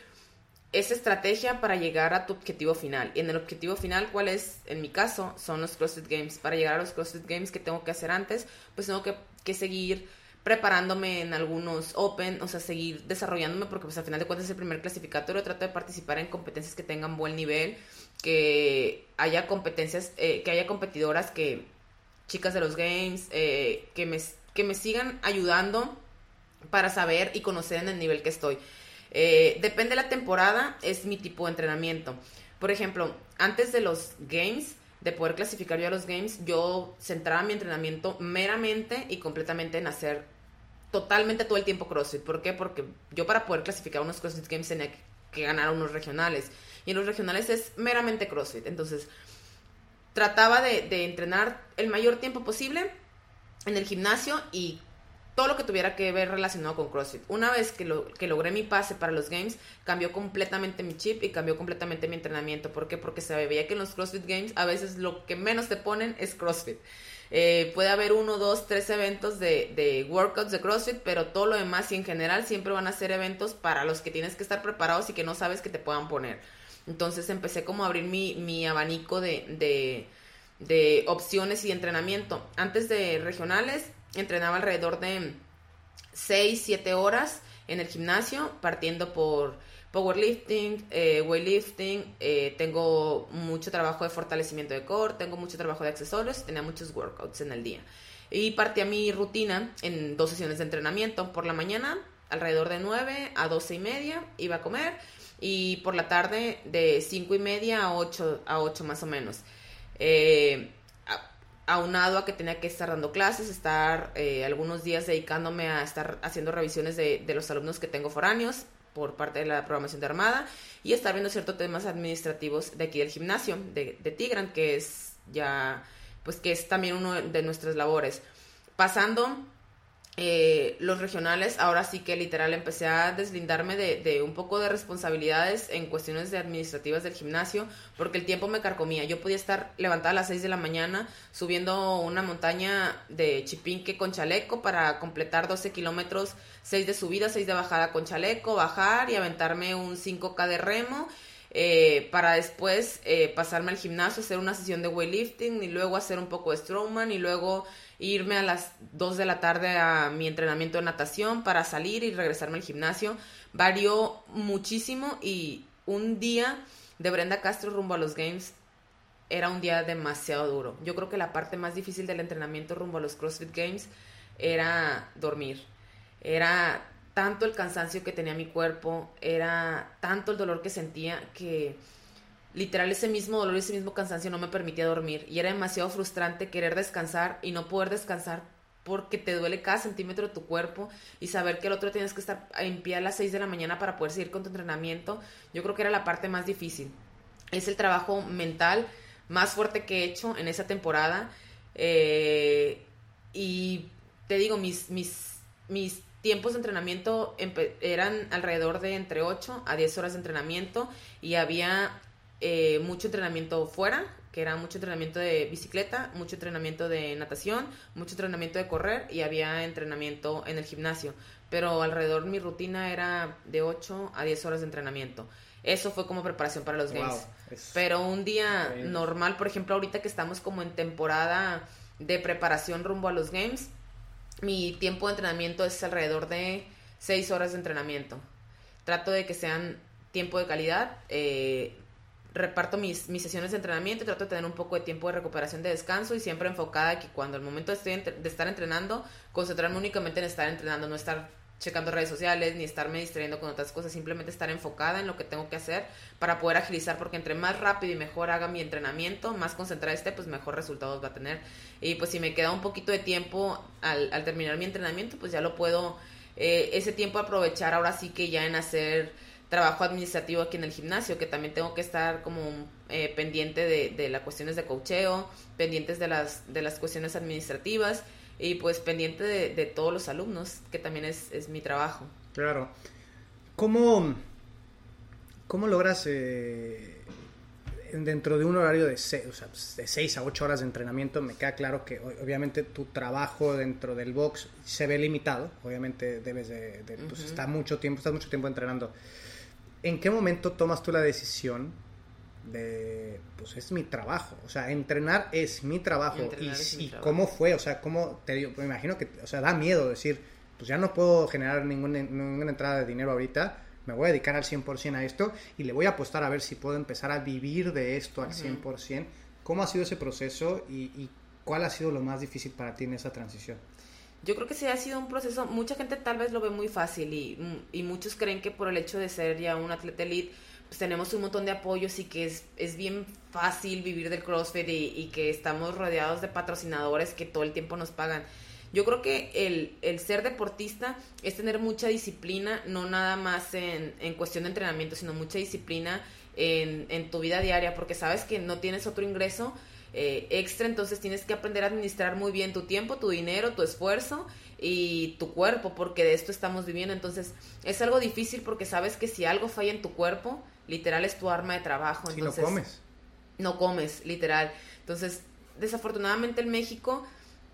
esa estrategia para llegar a tu objetivo final. Y en el objetivo final, ¿cuál es? En mi caso, son los CrossFit Games. Para llegar a los CrossFit Games, que tengo que hacer antes? Pues tengo que, que seguir preparándome en algunos Open, o sea, seguir desarrollándome porque pues al final de cuentas es el primer clasificatorio, trato de participar en competencias que tengan buen nivel, que haya competencias, eh, que haya competidoras que, chicas de los games, eh, que, me, que me sigan ayudando para saber y conocer en el nivel que estoy. Eh, depende de la temporada, es mi tipo de entrenamiento. Por ejemplo, antes de los games, de poder clasificar yo a los games, yo centraba mi entrenamiento meramente y completamente en hacer totalmente todo el tiempo CrossFit. ¿Por qué? Porque yo para poder clasificar unos CrossFit Games tenía que ganar unos regionales. Y en los regionales es meramente CrossFit. Entonces, trataba de, entrenar el mayor tiempo posible en el gimnasio y todo lo que tuviera que ver relacionado con CrossFit. Una vez que, lo, que logré mi pase para los Games, cambió completamente mi chip y cambió completamente mi entrenamiento. ¿Por qué? Porque se veía que en los CrossFit Games a veces lo que menos te ponen es CrossFit. Eh, puede haber uno, dos, tres eventos de, workouts de CrossFit, pero todo lo demás y en general siempre van a ser eventos para los que tienes que estar preparados y que no sabes que te puedan poner. Entonces empecé como a abrir mi, abanico de, opciones y entrenamiento. Antes de regionales, entrenaba alrededor de 6, 7 horas en el gimnasio, partiendo por powerlifting, eh, weightlifting, eh, tengo mucho trabajo de fortalecimiento de core, tengo mucho trabajo de accesorios, tenía muchos workouts en el día. Y partía mi rutina en dos sesiones de entrenamiento. Por la mañana, alrededor de 9 a 12 y media, iba a comer y por la tarde de 5 y media a 8, a 8 más o menos. Eh, aunado a que tenía que estar dando clases, estar eh, algunos días dedicándome a estar haciendo revisiones de, de, los alumnos que tengo foráneos por parte de la programación de Armada y estar viendo ciertos temas administrativos de aquí del gimnasio, de, de Tigran, que es ya, pues que es también uno de nuestras labores. Pasando eh, los regionales, ahora sí que literal empecé a deslindarme de, un poco de responsabilidades en cuestiones de administrativas del gimnasio, porque el tiempo me carcomía. Yo podía estar levantada a las 6 de la mañana subiendo una montaña de Chipinque con chaleco para completar 12 kilómetros, 6 de subida, 6 de bajada con chaleco, bajar y aventarme un 5K de remo. Eh, para después eh, pasarme al gimnasio, hacer una sesión de weightlifting y luego hacer un poco de strongman y luego irme a las 2 de la tarde a mi entrenamiento de natación para salir y regresarme al gimnasio. Varió muchísimo y un día de Brenda Castro rumbo a los Games era un día demasiado duro. Yo creo que la parte más difícil del entrenamiento rumbo a los CrossFit Games era dormir. Era tanto el cansancio que tenía mi cuerpo, era tanto el dolor que sentía que literal ese mismo dolor, ese mismo cansancio no me permitía dormir y era demasiado frustrante querer descansar y no poder descansar porque te duele cada centímetro de tu cuerpo y saber que el otro tienes que estar en pie a las 6 de la mañana para poder seguir con tu entrenamiento, yo creo que era la parte más difícil. Es el trabajo mental más fuerte que he hecho en esa temporada eh, y te digo, mis, mis, mis tiempos de entrenamiento eran alrededor de entre 8 a 10 horas de entrenamiento y había eh, mucho entrenamiento fuera, que era mucho entrenamiento de bicicleta, mucho entrenamiento de natación, mucho entrenamiento de correr y había entrenamiento en el gimnasio. Pero alrededor mi rutina era de 8 a 10 horas de entrenamiento. Eso fue como preparación para los games. Pero un día normal, por ejemplo, ahorita que estamos como en temporada de preparación rumbo a los games, mi tiempo de entrenamiento es alrededor de 6 horas de entrenamiento. Trato de que sean tiempo de calidad. Eh, reparto mis, sesiones de entrenamiento, trato de tener un poco de tiempo de recuperación, de descanso y siempre enfocada que cuando el momento de estar entrenando, concentrarme únicamente en estar entrenando, no estar checando redes sociales ni estarme distrayendo con otras cosas, simplemente estar enfocada en lo que tengo que hacer para poder agilizar, porque entre más rápido y mejor haga mi entrenamiento, más concentrada esté, pues mejor resultados va a tener. Y pues si me queda un poquito de tiempo al, al terminar mi entrenamiento, pues ya lo puedo, eh, ese tiempo aprovechar ahora sí que ya en hacer trabajo administrativo aquí en el gimnasio, que también tengo que estar como eh, pendiente de, de las cuestiones de cocheo, pendientes de las, de las cuestiones administrativas y pues pendiente de, todos los alumnos, que también es, es, mi trabajo. Claro. ¿Cómo, cómo logras eh, dentro de un horario de 6 o sea, de seis a 8 horas de entrenamiento? Me queda claro que obviamente tu trabajo dentro del box se ve limitado, obviamente debes de, pues, estar mucho tiempo, estás mucho tiempo entrenando. ¿En qué momento tomas tú la decisión de, pues es mi trabajo, o sea, entrenar es mi trabajo. Y, cómo fue, o sea, cómo, te digo, me imagino que, o sea, da miedo decir, pues ya no puedo generar ninguna, ninguna entrada de dinero ahorita, me voy a dedicar al 100% a esto y le voy a apostar a ver si puedo empezar a vivir de esto al 100%. ¿Cómo ha sido ese proceso y, y cuál ha sido lo más difícil para ti en esa transición? Yo creo que sí ha sido un proceso, mucha gente tal vez lo ve muy fácil y, y muchos creen que por el hecho de ser ya un atleta elite, pues tenemos un montón de apoyos y que es, es bien fácil vivir del CrossFit y, y, que estamos rodeados de patrocinadores que todo el tiempo nos pagan. Yo creo que el, el ser deportista es tener mucha disciplina, no nada más en, en cuestión de entrenamiento, sino mucha disciplina en, en tu vida diaria, porque sabes que no tienes otro ingreso eh, extra, entonces tienes que aprender a administrar muy bien tu tiempo, tu dinero, tu esfuerzo y tu cuerpo, porque de esto estamos viviendo. Entonces es algo difícil porque sabes que si algo falla en tu cuerpo, literal es tu arma de trabajo. Si entonces, no comes. No comes, literal. Entonces, desafortunadamente en México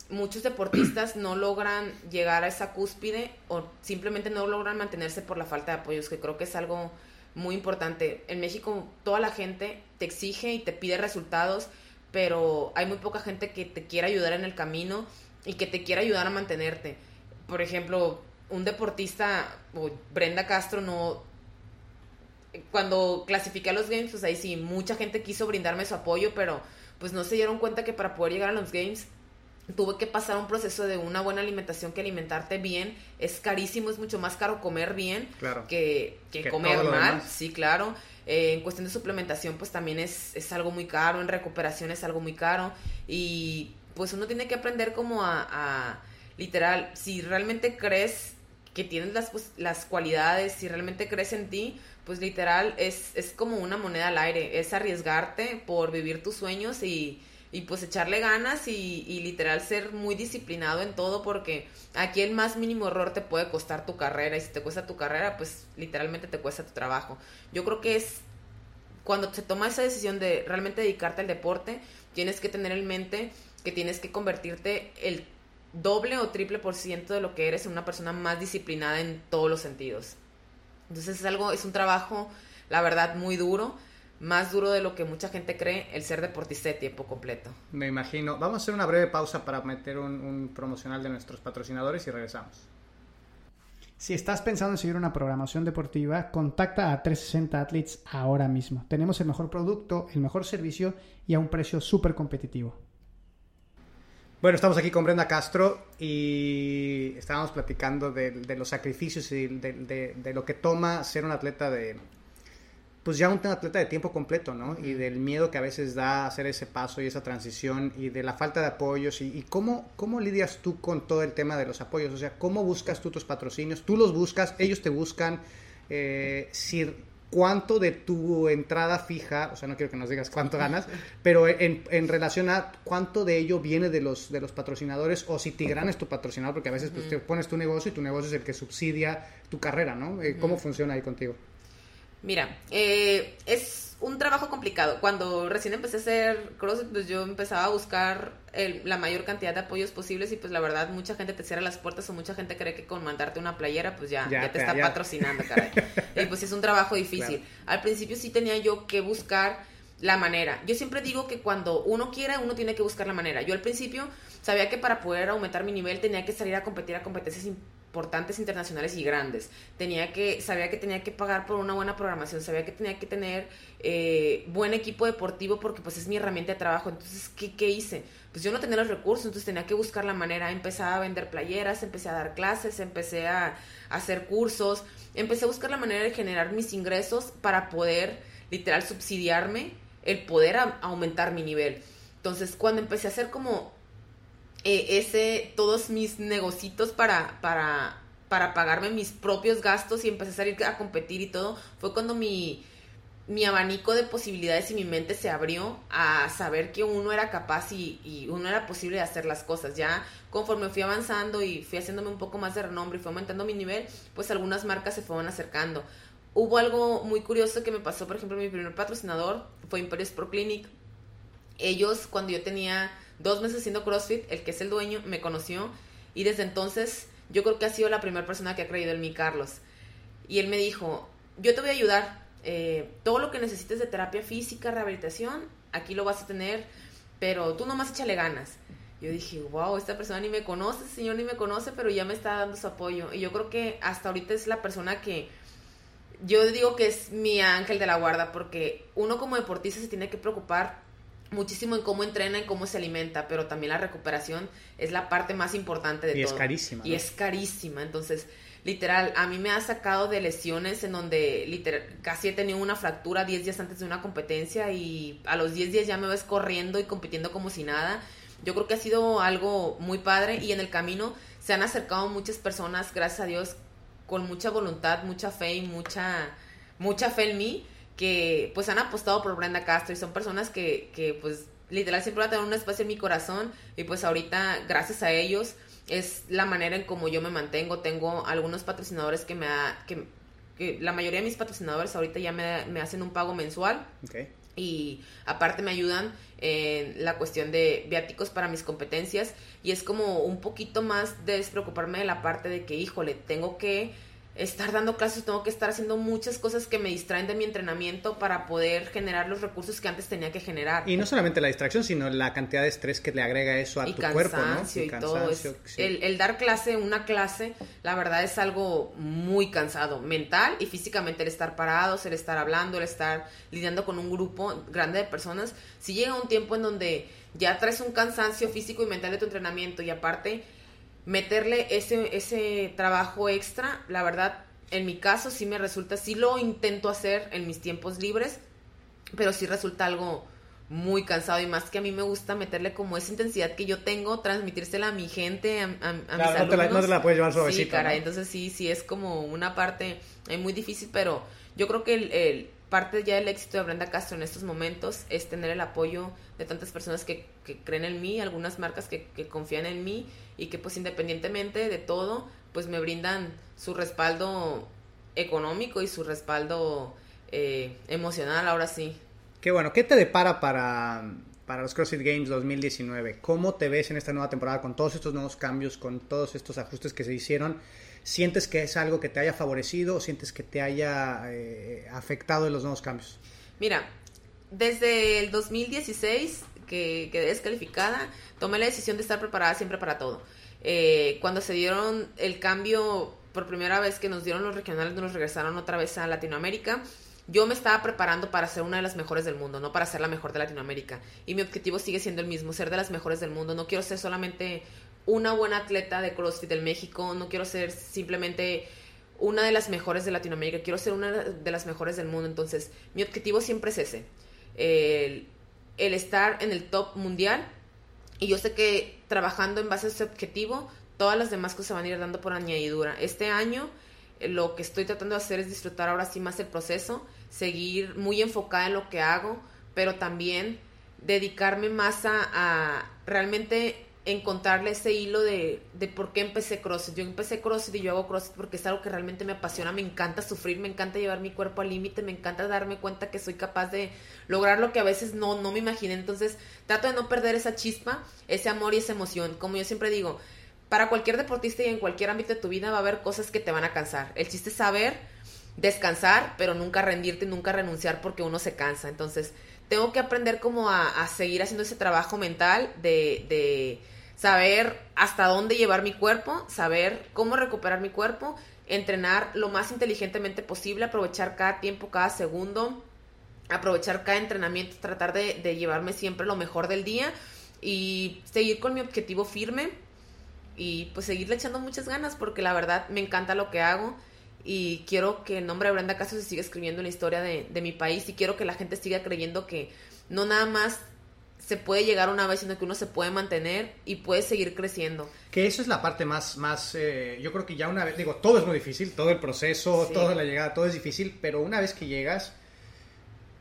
muchos deportistas no logran llegar a esa cúspide o simplemente no logran mantenerse por la falta de apoyos, que creo que es algo muy importante. En México toda la gente te exige y te pide resultados, pero hay muy poca gente que te quiera ayudar en el camino y que te quiera ayudar a mantenerte. Por ejemplo, un deportista, o Brenda Castro, no... Cuando clasifiqué a los games, pues ahí sí, mucha gente quiso brindarme su apoyo, pero pues no se dieron cuenta que para poder llegar a los games tuve que pasar un proceso de una buena alimentación, que alimentarte bien es carísimo, es mucho más caro comer bien Claro. que, que Que comer mal, sí, claro. Eh, en cuestión de suplementación, pues también es, es algo muy caro, en recuperación es algo muy caro y pues uno tiene que aprender como a, a, literal, si realmente crees que tienes las, pues, las cualidades, si realmente crees en ti, pues literal es, es como una moneda al aire, es arriesgarte por vivir tus sueños y, y pues echarle ganas y, y literal ser muy disciplinado en todo porque aquí el más mínimo error te puede costar tu carrera y si te cuesta tu carrera pues literalmente te cuesta tu trabajo. Yo creo que es cuando se toma esa decisión de realmente dedicarte al deporte tienes que tener en mente que tienes que convertirte el doble o triple por ciento de lo que eres en una persona más disciplinada en todos los sentidos. Entonces es algo, es un trabajo, la verdad, muy duro, más duro de lo que mucha gente cree el ser deportista de tiempo completo. Me imagino. Vamos a hacer una breve pausa para meter un, un promocional de nuestros patrocinadores y regresamos. Si estás pensando en seguir una programación deportiva, contacta a 360 Athletes ahora mismo. Tenemos el mejor producto, el mejor servicio y a un precio súper competitivo. Bueno, estamos aquí con Brenda Castro y estábamos platicando de, de los sacrificios y de, de- de lo que toma ser un atleta de, pues ya un atleta de tiempo completo, ¿no? Y del miedo que a veces da hacer ese paso y esa transición y de la falta de apoyos. Y, y cómo, cómo lidias tú con todo el tema de los apoyos, o sea, cómo buscas tú tus patrocinios, tú los buscas, ellos te buscan, eh, si cuánto de tu entrada fija, o sea, no quiero que nos digas cuánto ganas, pero en, en relación a cuánto de ello viene de los, de los patrocinadores o si Tigrana es tu patrocinador, porque a veces pues, te pones tu negocio y tu negocio es el que subsidia tu carrera, ¿no? Eh, ¿Cómo funciona ahí contigo? Mira, eh, es un trabajo complicado. Cuando recién empecé a hacer CrossFit, pues yo empezaba a buscar el- la mayor cantidad de apoyos posibles y pues la verdad mucha gente te cierra las puertas o mucha gente cree que con mandarte una playera pues ya, Ya ya, te está ya. patrocinando, caray. y pues es un trabajo difícil. Claro. Al principio sí tenía yo que buscar la manera. Yo siempre digo que cuando uno quiere, uno tiene que buscar la manera. Yo al principio sabía que para poder aumentar mi nivel tenía que salir a competir a competencias importantes internacionales y grandes. Tenía que, sabía que tenía que pagar por una buena programación, sabía que tenía que tener eh, buen equipo deportivo porque pues es mi herramienta de trabajo. Entonces, ¿qué, ¿qué hice? Pues yo no tenía los recursos, entonces tenía que buscar la manera. Empezaba a vender playeras, empecé a dar clases, empecé a, hacer cursos, empecé a buscar la manera de generar mis ingresos para poder literal subsidiarme el poder aumentar mi nivel. Entonces, cuando empecé a hacer como eh, ese, todos mis negocitos para, para, para pagarme mis propios gastos y empecé a salir a competir y todo, fue cuando mi, mi abanico de posibilidades y mi mente se abrió a saber que uno era capaz y, y uno era posible de hacer las cosas. Ya conforme fui avanzando y fui haciéndome un poco más de renombre y fui aumentando mi nivel, pues algunas marcas se fueron acercando. Hubo algo muy curioso que me pasó, por ejemplo, mi primer patrocinador fue Imperios Pro Clinic. Ellos, cuando yo tenía dos meses haciendo CrossFit, el que es el dueño me conoció y desde entonces yo creo que ha sido la primera persona que ha creído en mí, Carlos. Y él me dijo, yo te voy a ayudar, eh, todo lo que necesites de terapia física, rehabilitación, aquí lo vas a tener, pero tú nomás échale ganas. Yo dije, wow, esta persona ni me conoce, señor ni me conoce, pero ya me está dando su apoyo. Y yo creo que hasta ahorita es la persona que yo digo que es mi ángel de la guarda, porque uno como deportista se tiene que preocupar muchísimo en cómo entrena, en cómo se alimenta, pero también la recuperación es la parte más importante de Y es todo. carísima, Y ¿no? es carísima, entonces literal, a mí me ha sacado de lesiones en donde literal, casi he tenido una fractura 10 días antes de una competencia y a los 10 días ya me ves corriendo y compitiendo como si nada. yo creo que ha sido algo muy padre y en el camino se han acercado muchas personas, gracias a Dios, con mucha voluntad, mucha fe y mucha, mucha fe en mí, que pues han apostado por Brenda Castro y son personas que, que pues literal siempre van a tener un espacio en mi corazón y pues ahorita gracias a ellos es la manera en como yo me mantengo. Tengo algunos patrocinadores que me ha, que, que la mayoría de mis patrocinadores ahorita ya me, me hacen un pago mensual. Y aparte me ayudan en la cuestión de viáticos para mis competencias. Y es como un poquito más de despreocuparme de la parte de que, híjole, tengo que estar dando clases, tengo que estar haciendo muchas cosas que me distraen de mi entrenamiento para poder generar los recursos que antes tenía que generar. Y no solamente la distracción, sino la cantidad de estrés que le agrega eso a tu cuerpo, ¿no? Y, todo. el, dar clase, una clase, la verdad es algo muy cansado, mental y físicamente, el estar parados, el estar hablando, el estar lidiando con un grupo grande de personas. Si llega un tiempo en donde ya traes un cansancio físico y mental de tu entrenamiento y aparte meterle ese, ese trabajo extra, la verdad, en mi caso sí me resulta, sí lo intento hacer en mis tiempos libres, pero sí resulta algo muy cansado y más que a mí me gusta meterle como esa intensidad que yo tengo, transmitírsela a mi gente, a, a, mis no Te la, no te la puedes llevar suavecita. Sí, cara, entonces sí, sí es como una parte eh, muy difícil, pero yo creo que el, parte ya del éxito de Brenda Castro en estos momentos es tener el apoyo de tantas personas que, que creen en mí, algunas marcas que, que confían en mí y que pues independientemente de todo, pues me brindan su respaldo económico y su respaldo eh, emocional, ahora sí. Qué bueno, ¿qué te depara para, para los CrossFit Games 2019? ¿Cómo te ves en esta nueva temporada con todos estos nuevos cambios, con todos estos ajustes que se hicieron? ¿Sientes que es algo que te haya favorecido o sientes que te haya eh, afectado en los nuevos cambios? Mira, desde el 2016 que quedé descalificada, tomé la decisión de estar preparada siempre para todo. Eh, cuando se dieron el cambio por primera vez que nos dieron los regionales, nos regresaron otra vez a Latinoamérica, yo me estaba preparando para ser una de las mejores del mundo, no para ser la mejor de Latinoamérica. Y mi objetivo sigue siendo el mismo, ser de las mejores del mundo. No quiero ser solamente una buena atleta de CrossFit del México, no quiero ser simplemente una de las mejores de Latinoamérica, quiero ser una de las mejores del mundo. Entonces, mi objetivo siempre es ese, el estar en el top mundial y yo sé que trabajando en base a ese objetivo, todas las demás cosas se van a ir dando por añadidura. Este año eh, lo que estoy tratando de hacer es disfrutar ahora sí más el proceso, seguir muy enfocada en lo que hago, pero también dedicarme más a, a realmente encontrarle ese hilo de, de por qué empecé CrossFit. Yo empecé CrossFit y yo hago CrossFit porque es algo que realmente me apasiona, me encanta sufrir, me encanta llevar mi cuerpo al límite, me encanta darme cuenta que soy capaz de lograr lo que a veces no, no me imaginé. Entonces trato de no perder esa chispa, ese amor y esa emoción. Como yo siempre digo, para cualquier deportista y en cualquier ámbito de tu vida va a haber cosas que te van a cansar. El chiste es saber descansar, pero nunca rendirte, nunca renunciar porque uno se cansa. Entonces tengo que aprender como a, seguir haciendo ese trabajo mental de, de saber hasta dónde llevar mi cuerpo, saber cómo recuperar mi cuerpo, entrenar lo más inteligentemente posible, aprovechar cada tiempo, cada segundo, aprovechar cada entrenamiento, tratar de, llevarme siempre lo mejor del día y seguir con mi objetivo firme y pues seguirle echando muchas ganas porque la verdad me encanta lo que hago y quiero que el nombre de Brenda Castro se siga escribiendo en la historia de, de mi país y quiero que la gente siga creyendo que no nada más se puede llegar una vez, sino que uno se puede mantener y puede seguir creciendo. Que eso es la parte más, más eh, yo creo que ya una vez, digo, todo es muy difícil, todo el proceso, toda la llegada, todo es difícil, pero una vez que llegas,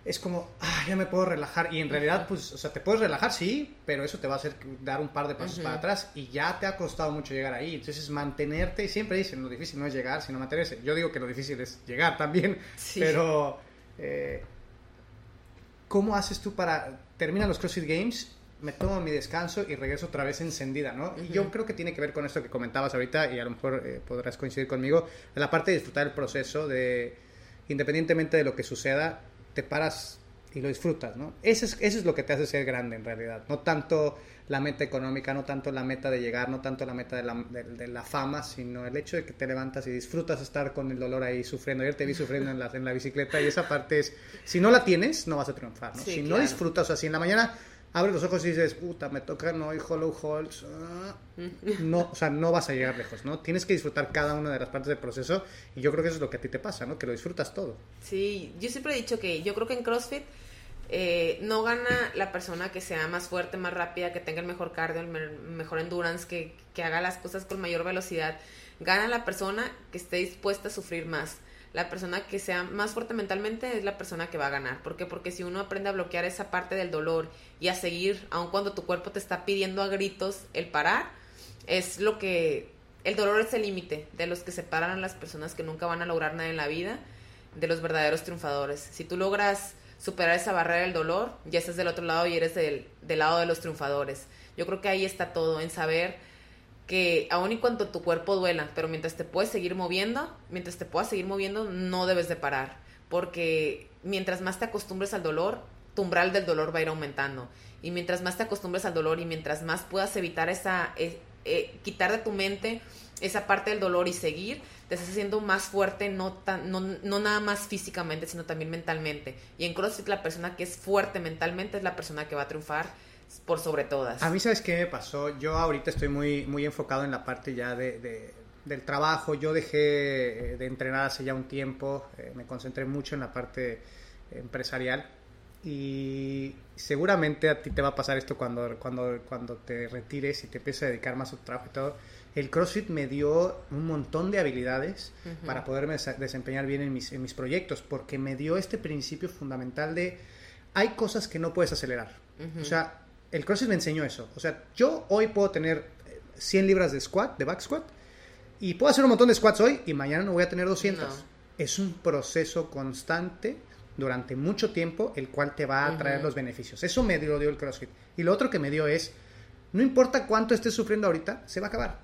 es como, ah, ya me puedo relajar. Y en realidad, pues, o sea, te puedes relajar, sí, pero eso te va a hacer dar un par de pasos para atrás y ya te ha costado mucho llegar ahí. Entonces, mantenerte, siempre dicen, lo difícil no es llegar, sino mantenerse. Yo digo que lo difícil es llegar también, pero... Eh, ¿Cómo haces tú para terminan los CrossFit Games, me tomo mi descanso y regreso otra vez encendida, ¿no? Y yo creo que tiene que ver con esto que comentabas ahorita y a lo mejor eh, podrás coincidir conmigo, de la parte de disfrutar el proceso, de independientemente de lo que suceda, te paras y lo disfrutas, ¿no? Eso es, eso es lo que te hace ser grande en realidad, no tanto la meta económica, no tanto la meta de llegar, no tanto la meta de la, de, la fama, sino el hecho de que te levantas y disfrutas estar con el dolor ahí sufriendo. Ayer te vi sufriendo en la, en la bicicleta y esa parte es, si no la tienes, no vas a triunfar, ¿no? si no disfrutas, o sea, si en la mañana abres los ojos y dices, puta, me toca no hay hollow halls, ah", no, o sea, no vas a llegar lejos, ¿no? Tienes que disfrutar cada una de las partes del proceso y yo creo que eso es lo que a ti te pasa, ¿no? Que lo disfrutas todo. Sí, yo siempre he dicho que yo creo que en CrossFit eh, no gana la persona que sea más fuerte, más rápida, que tenga el mejor cardio, el mejor endurance, que, que haga las cosas con mayor velocidad. Gana la persona que esté dispuesta a sufrir más. La persona que sea más fuerte mentalmente es la persona que va a ganar. ¿Por qué? Porque si uno aprende a bloquear esa parte del dolor y a seguir, aun cuando tu cuerpo te está pidiendo a gritos el parar, es lo que... El dolor es el límite de los que separan a las personas que nunca van a lograr nada en la vida de los verdaderos triunfadores. Si tú logras superar esa barrera del dolor, ya estás del otro lado y eres del, del lado de los triunfadores. Yo creo que ahí está todo, en saber que aun y cuando tu cuerpo duela, pero mientras te puedes seguir moviendo, mientras te puedas seguir moviendo, no debes de parar, porque mientras más te acostumbres al dolor, tu umbral del dolor va a ir aumentando. Y mientras más te acostumbres al dolor y mientras más puedas evitar esa, eh, eh, quitar de tu mente esa parte del dolor y seguir, te estás haciendo más fuerte, no, tan, no, no nada más físicamente, sino también mentalmente. Y en CrossFit la persona que es fuerte mentalmente es la persona que va a triunfar por sobre todas. A mí, ¿sabes qué me pasó? Yo ahorita estoy muy, muy enfocado en la parte ya de, del trabajo. Yo dejé eh, de entrenar hace ya un tiempo, eh, me concentré mucho en la parte empresarial y seguramente a ti te va a pasar esto cuando, cuando, cuando te retires y te empieces a dedicar más a tu trabajo y todo. El CrossFit me dio un montón de habilidades para poderme desempeñar bien en mis, en mis proyectos, porque me dio este principio fundamental de hay cosas que no puedes acelerar. O sea, el CrossFit me enseñó eso. O sea, yo hoy puedo tener 100 libras de squat, de back squat, y puedo hacer un montón de squats hoy y mañana no voy a tener 200. Es un proceso constante durante mucho tiempo el cual te va a traer los beneficios. Eso me dio, dio el CrossFit. Y lo otro que me dio es, no importa cuánto estés sufriendo ahorita, se va a acabar.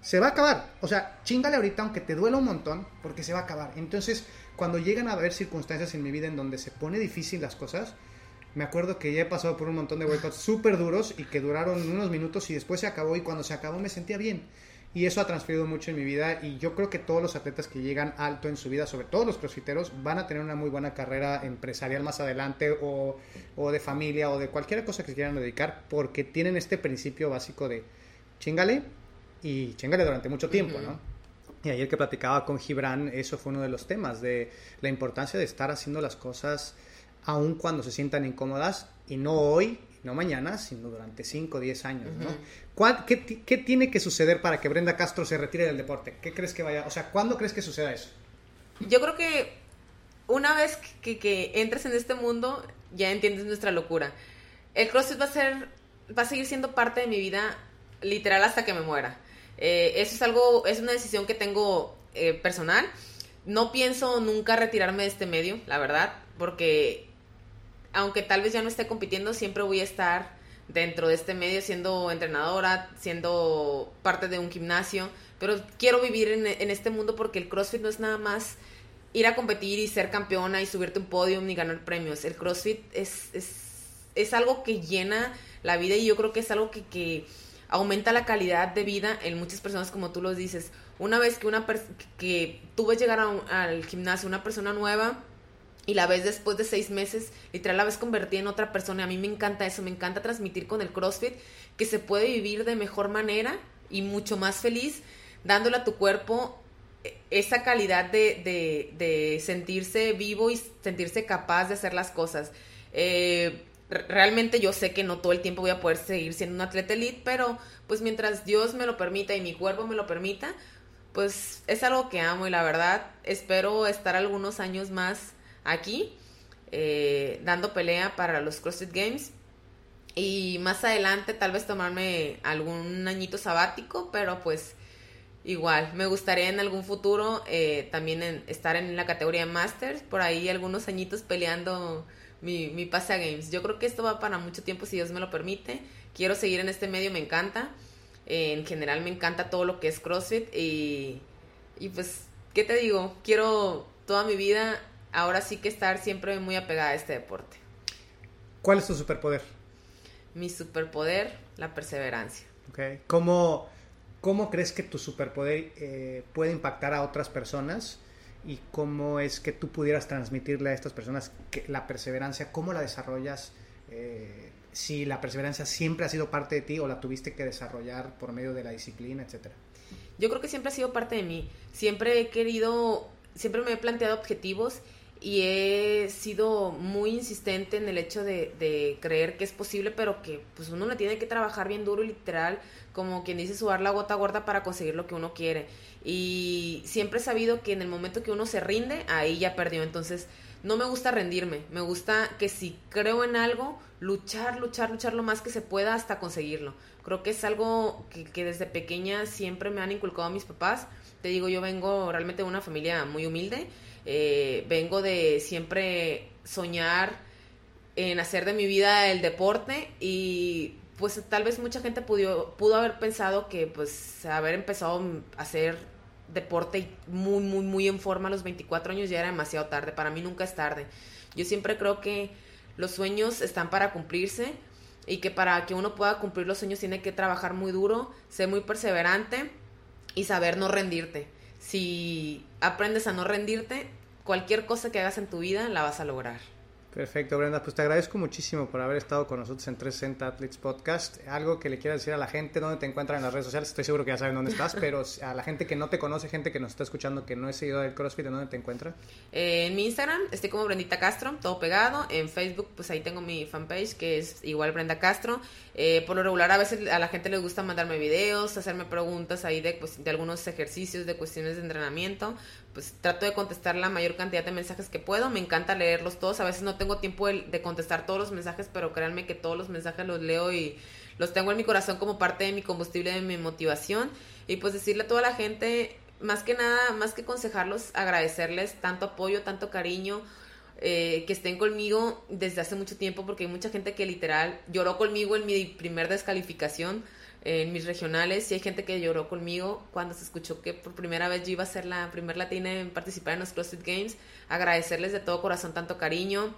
Se va a acabar. O sea, chingale ahorita aunque te duela un montón, porque se va a acabar. Entonces, cuando llegan a haber circunstancias en mi vida en donde se pone difícil las cosas, me acuerdo que ya he pasado por un montón de workouts súper duros y que duraron unos minutos y después se acabó y cuando se acabó me sentía bien. Y eso ha transferido mucho en mi vida y yo creo que todos los atletas que llegan alto en su vida, sobre todo los crossfiteros, van a tener una muy buena carrera empresarial más adelante o, o de familia o de cualquier cosa que se quieran dedicar porque tienen este principio básico de chingale y chingale durante mucho tiempo, ¿no? Y ayer que platicaba con Gibran, eso fue uno de los temas, de la importancia de estar haciendo las cosas aun cuando se sientan incómodas, y no hoy, no mañana, sino durante 5 o 10 años, ¿no? qué, qué, tiene que suceder para que Brenda Castro se retire del deporte? ¿Qué crees que vaya? O sea, ¿cuándo crees que suceda eso? Yo creo que una vez que, que entres en este mundo, ya entiendes nuestra locura. El CrossFit va a ser, va a seguir siendo parte de mi vida literal hasta que me muera. Eh, eso es algo, es una decisión que tengo eh, personal. No pienso nunca retirarme de este medio, la verdad, porque aunque tal vez ya no esté compitiendo, siempre voy a estar dentro de este medio siendo entrenadora, siendo parte de un gimnasio, pero quiero vivir en, este mundo porque el CrossFit no es nada más ir a competir y ser campeona y subirte un podium y ganar premios. El CrossFit es, es, es algo que llena la vida y yo creo que es algo que, que aumenta la calidad de vida en muchas personas como tú lo dices. Una vez que, una que tú ves llegar al gimnasio una persona nueva, y la ves después de seis meses, literal la ves convertida en otra persona. A mí me encanta eso, me encanta transmitir con el CrossFit que se puede vivir de mejor manera y mucho más feliz, dándole a tu cuerpo eh, esa calidad de, de, sentirse vivo y sentirse capaz de hacer las cosas. Eh, realmente yo sé que no todo el tiempo voy a poder seguir siendo un atleta elite, pero pues mientras Dios me lo permita y mi cuerpo me lo permita, pues es algo que amo y la verdad espero estar algunos años más aquí, eh, dando pelea para los CrossFit Games. Y más adelante tal vez tomarme algún añito sabático, pero pues igual, me gustaría en algún futuro eh, también estar en la categoría Masters, por ahí algunos añitos peleando mi, mi pase a Games. Yo creo que esto va para mucho tiempo si Dios me lo permite. Quiero seguir en este medio, me encanta. en general me encanta todo lo que es CrossFit y, y pues, ¿qué te digo? Quiero toda mi vida ahora sí que estar siempre muy apegada a este deporte. ¿Cuál es tu superpoder? Mi superpoder, la perseverancia. Okay. ¿Cómo, ¿Cómo crees que tu superpoder eh, puede impactar a otras personas? ¿Y cómo es que tú pudieras transmitirle a estas personas que la perseverancia, cómo la desarrollas? Eh, si la perseverancia siempre ha sido parte de ti o la tuviste que desarrollar por medio de la disciplina, etcétera. Yo creo que siempre ha sido parte de mí. Siempre he querido, siempre me he planteado objetivos y he sido muy insistente en el hecho de, creer que es posible, pero que pues uno le tiene que trabajar bien duro y literal, como quien dice, sudar la gota gorda para conseguir lo que uno quiere. Y siempre he sabido que en el momento que uno se rinde, ahí ya perdió. Entonces, no me gusta rendirme, me gusta que si creo en algo, luchar, luchar, luchar lo más que se pueda hasta conseguirlo. Creo que es algo que, que desde pequeña siempre me han inculcado mis papás. Te digo, yo vengo realmente de una familia muy humilde eh, vengo de siempre soñar en hacer de mi vida el deporte y pues tal vez mucha gente pudo, pudo haber pensado que pues haber empezado a hacer deporte muy, muy, muy en forma a los 24 años ya era demasiado tarde. Para mí nunca es tarde. Yo siempre creo que los sueños están para cumplirse y que para que uno pueda cumplir los sueños tiene que trabajar muy duro, ser muy perseverante y saber no rendirte. Si aprendes a no rendirte, cualquier cosa que hagas en tu vida la vas a lograr. Perfecto, Brenda. Pues te agradezco muchísimo por haber estado con nosotros en 360 Athletes Podcast. Algo que le quieras decir a la gente, dónde te encuentran en las redes sociales. Estoy seguro que ya saben dónde estás, pero a la gente que no te conoce, gente que nos está escuchando, que no es seguidor del CrossFit, ¿en dónde te encuentra? Eh, en mi Instagram estoy como Brendita Castro, todo pegado. En Facebook, pues ahí tengo mi fanpage, que es igual Brenda Castro. Eh, por lo regular, a veces a la gente le gusta mandarme videos, hacerme preguntas ahí de, pues, de algunos ejercicios, de cuestiones de entrenamiento pues trato de contestar la mayor cantidad de mensajes que puedo. Me encanta leerlos todos. A veces no tengo tiempo de, contestar todos los mensajes, pero créanme que todos los mensajes los leo y los tengo en mi corazón como parte de mi combustible, de mi motivación. Y pues decirle a toda la gente, más que nada, más que aconsejarlos, agradecerles tanto apoyo, tanto cariño. Eh, que estén conmigo desde hace mucho tiempo porque hay mucha gente que literal lloró conmigo en mi primer descalificación en mis regionales y hay gente que lloró conmigo cuando se escuchó que por primera vez yo iba a ser la primer latina en participar en los CrossFit Games. Agradecerles de todo corazón tanto cariño,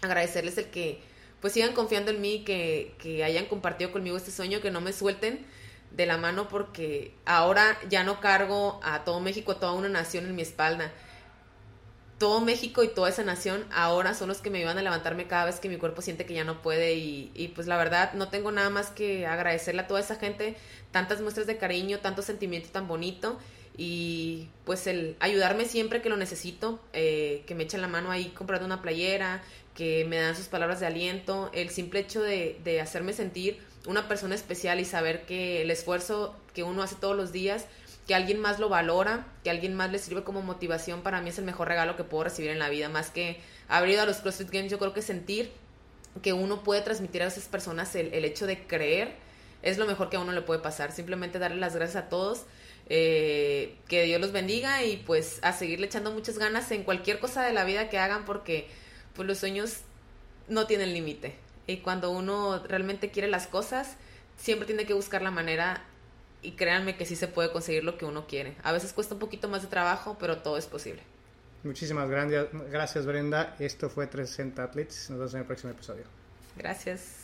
agradecerles el que pues sigan confiando en mí, que, que hayan compartido conmigo este sueño, que no me suelten de la mano porque ahora ya no cargo a todo México, a toda una nación en mi espalda todo México y toda esa nación ahora son los que me iban a levantarme cada vez que mi cuerpo siente que ya no puede y, pues la verdad no tengo nada más que agradecerle a toda esa gente tantas muestras de cariño, tanto sentimiento tan bonito y pues el ayudarme siempre que lo necesito, eh, que me echan la mano ahí comprando una playera, que me dan sus palabras de aliento, el simple hecho de, de hacerme sentir una persona especial y saber que el esfuerzo que uno hace todos los días que alguien más lo valora, que alguien más le sirve como motivación, para mí es el mejor regalo que puedo recibir en la vida, más que haber a los CrossFit Games, yo creo que sentir que uno puede transmitir a esas personas el, hecho de creer es lo mejor que a uno le puede pasar, simplemente darle las gracias a todos, eh, que Dios los bendiga y pues a seguirle echando muchas ganas en cualquier cosa de la vida que hagan porque pues los sueños no tienen límite. Y cuando uno realmente quiere las cosas siempre tiene que buscar la manera y créanme que sí se puede conseguir lo que uno quiere. A veces cuesta un poquito más de trabajo, pero todo es posible. Muchísimas gracias, Brenda. Esto fue 360 Athletes. Nos vemos en el próximo episodio. Gracias.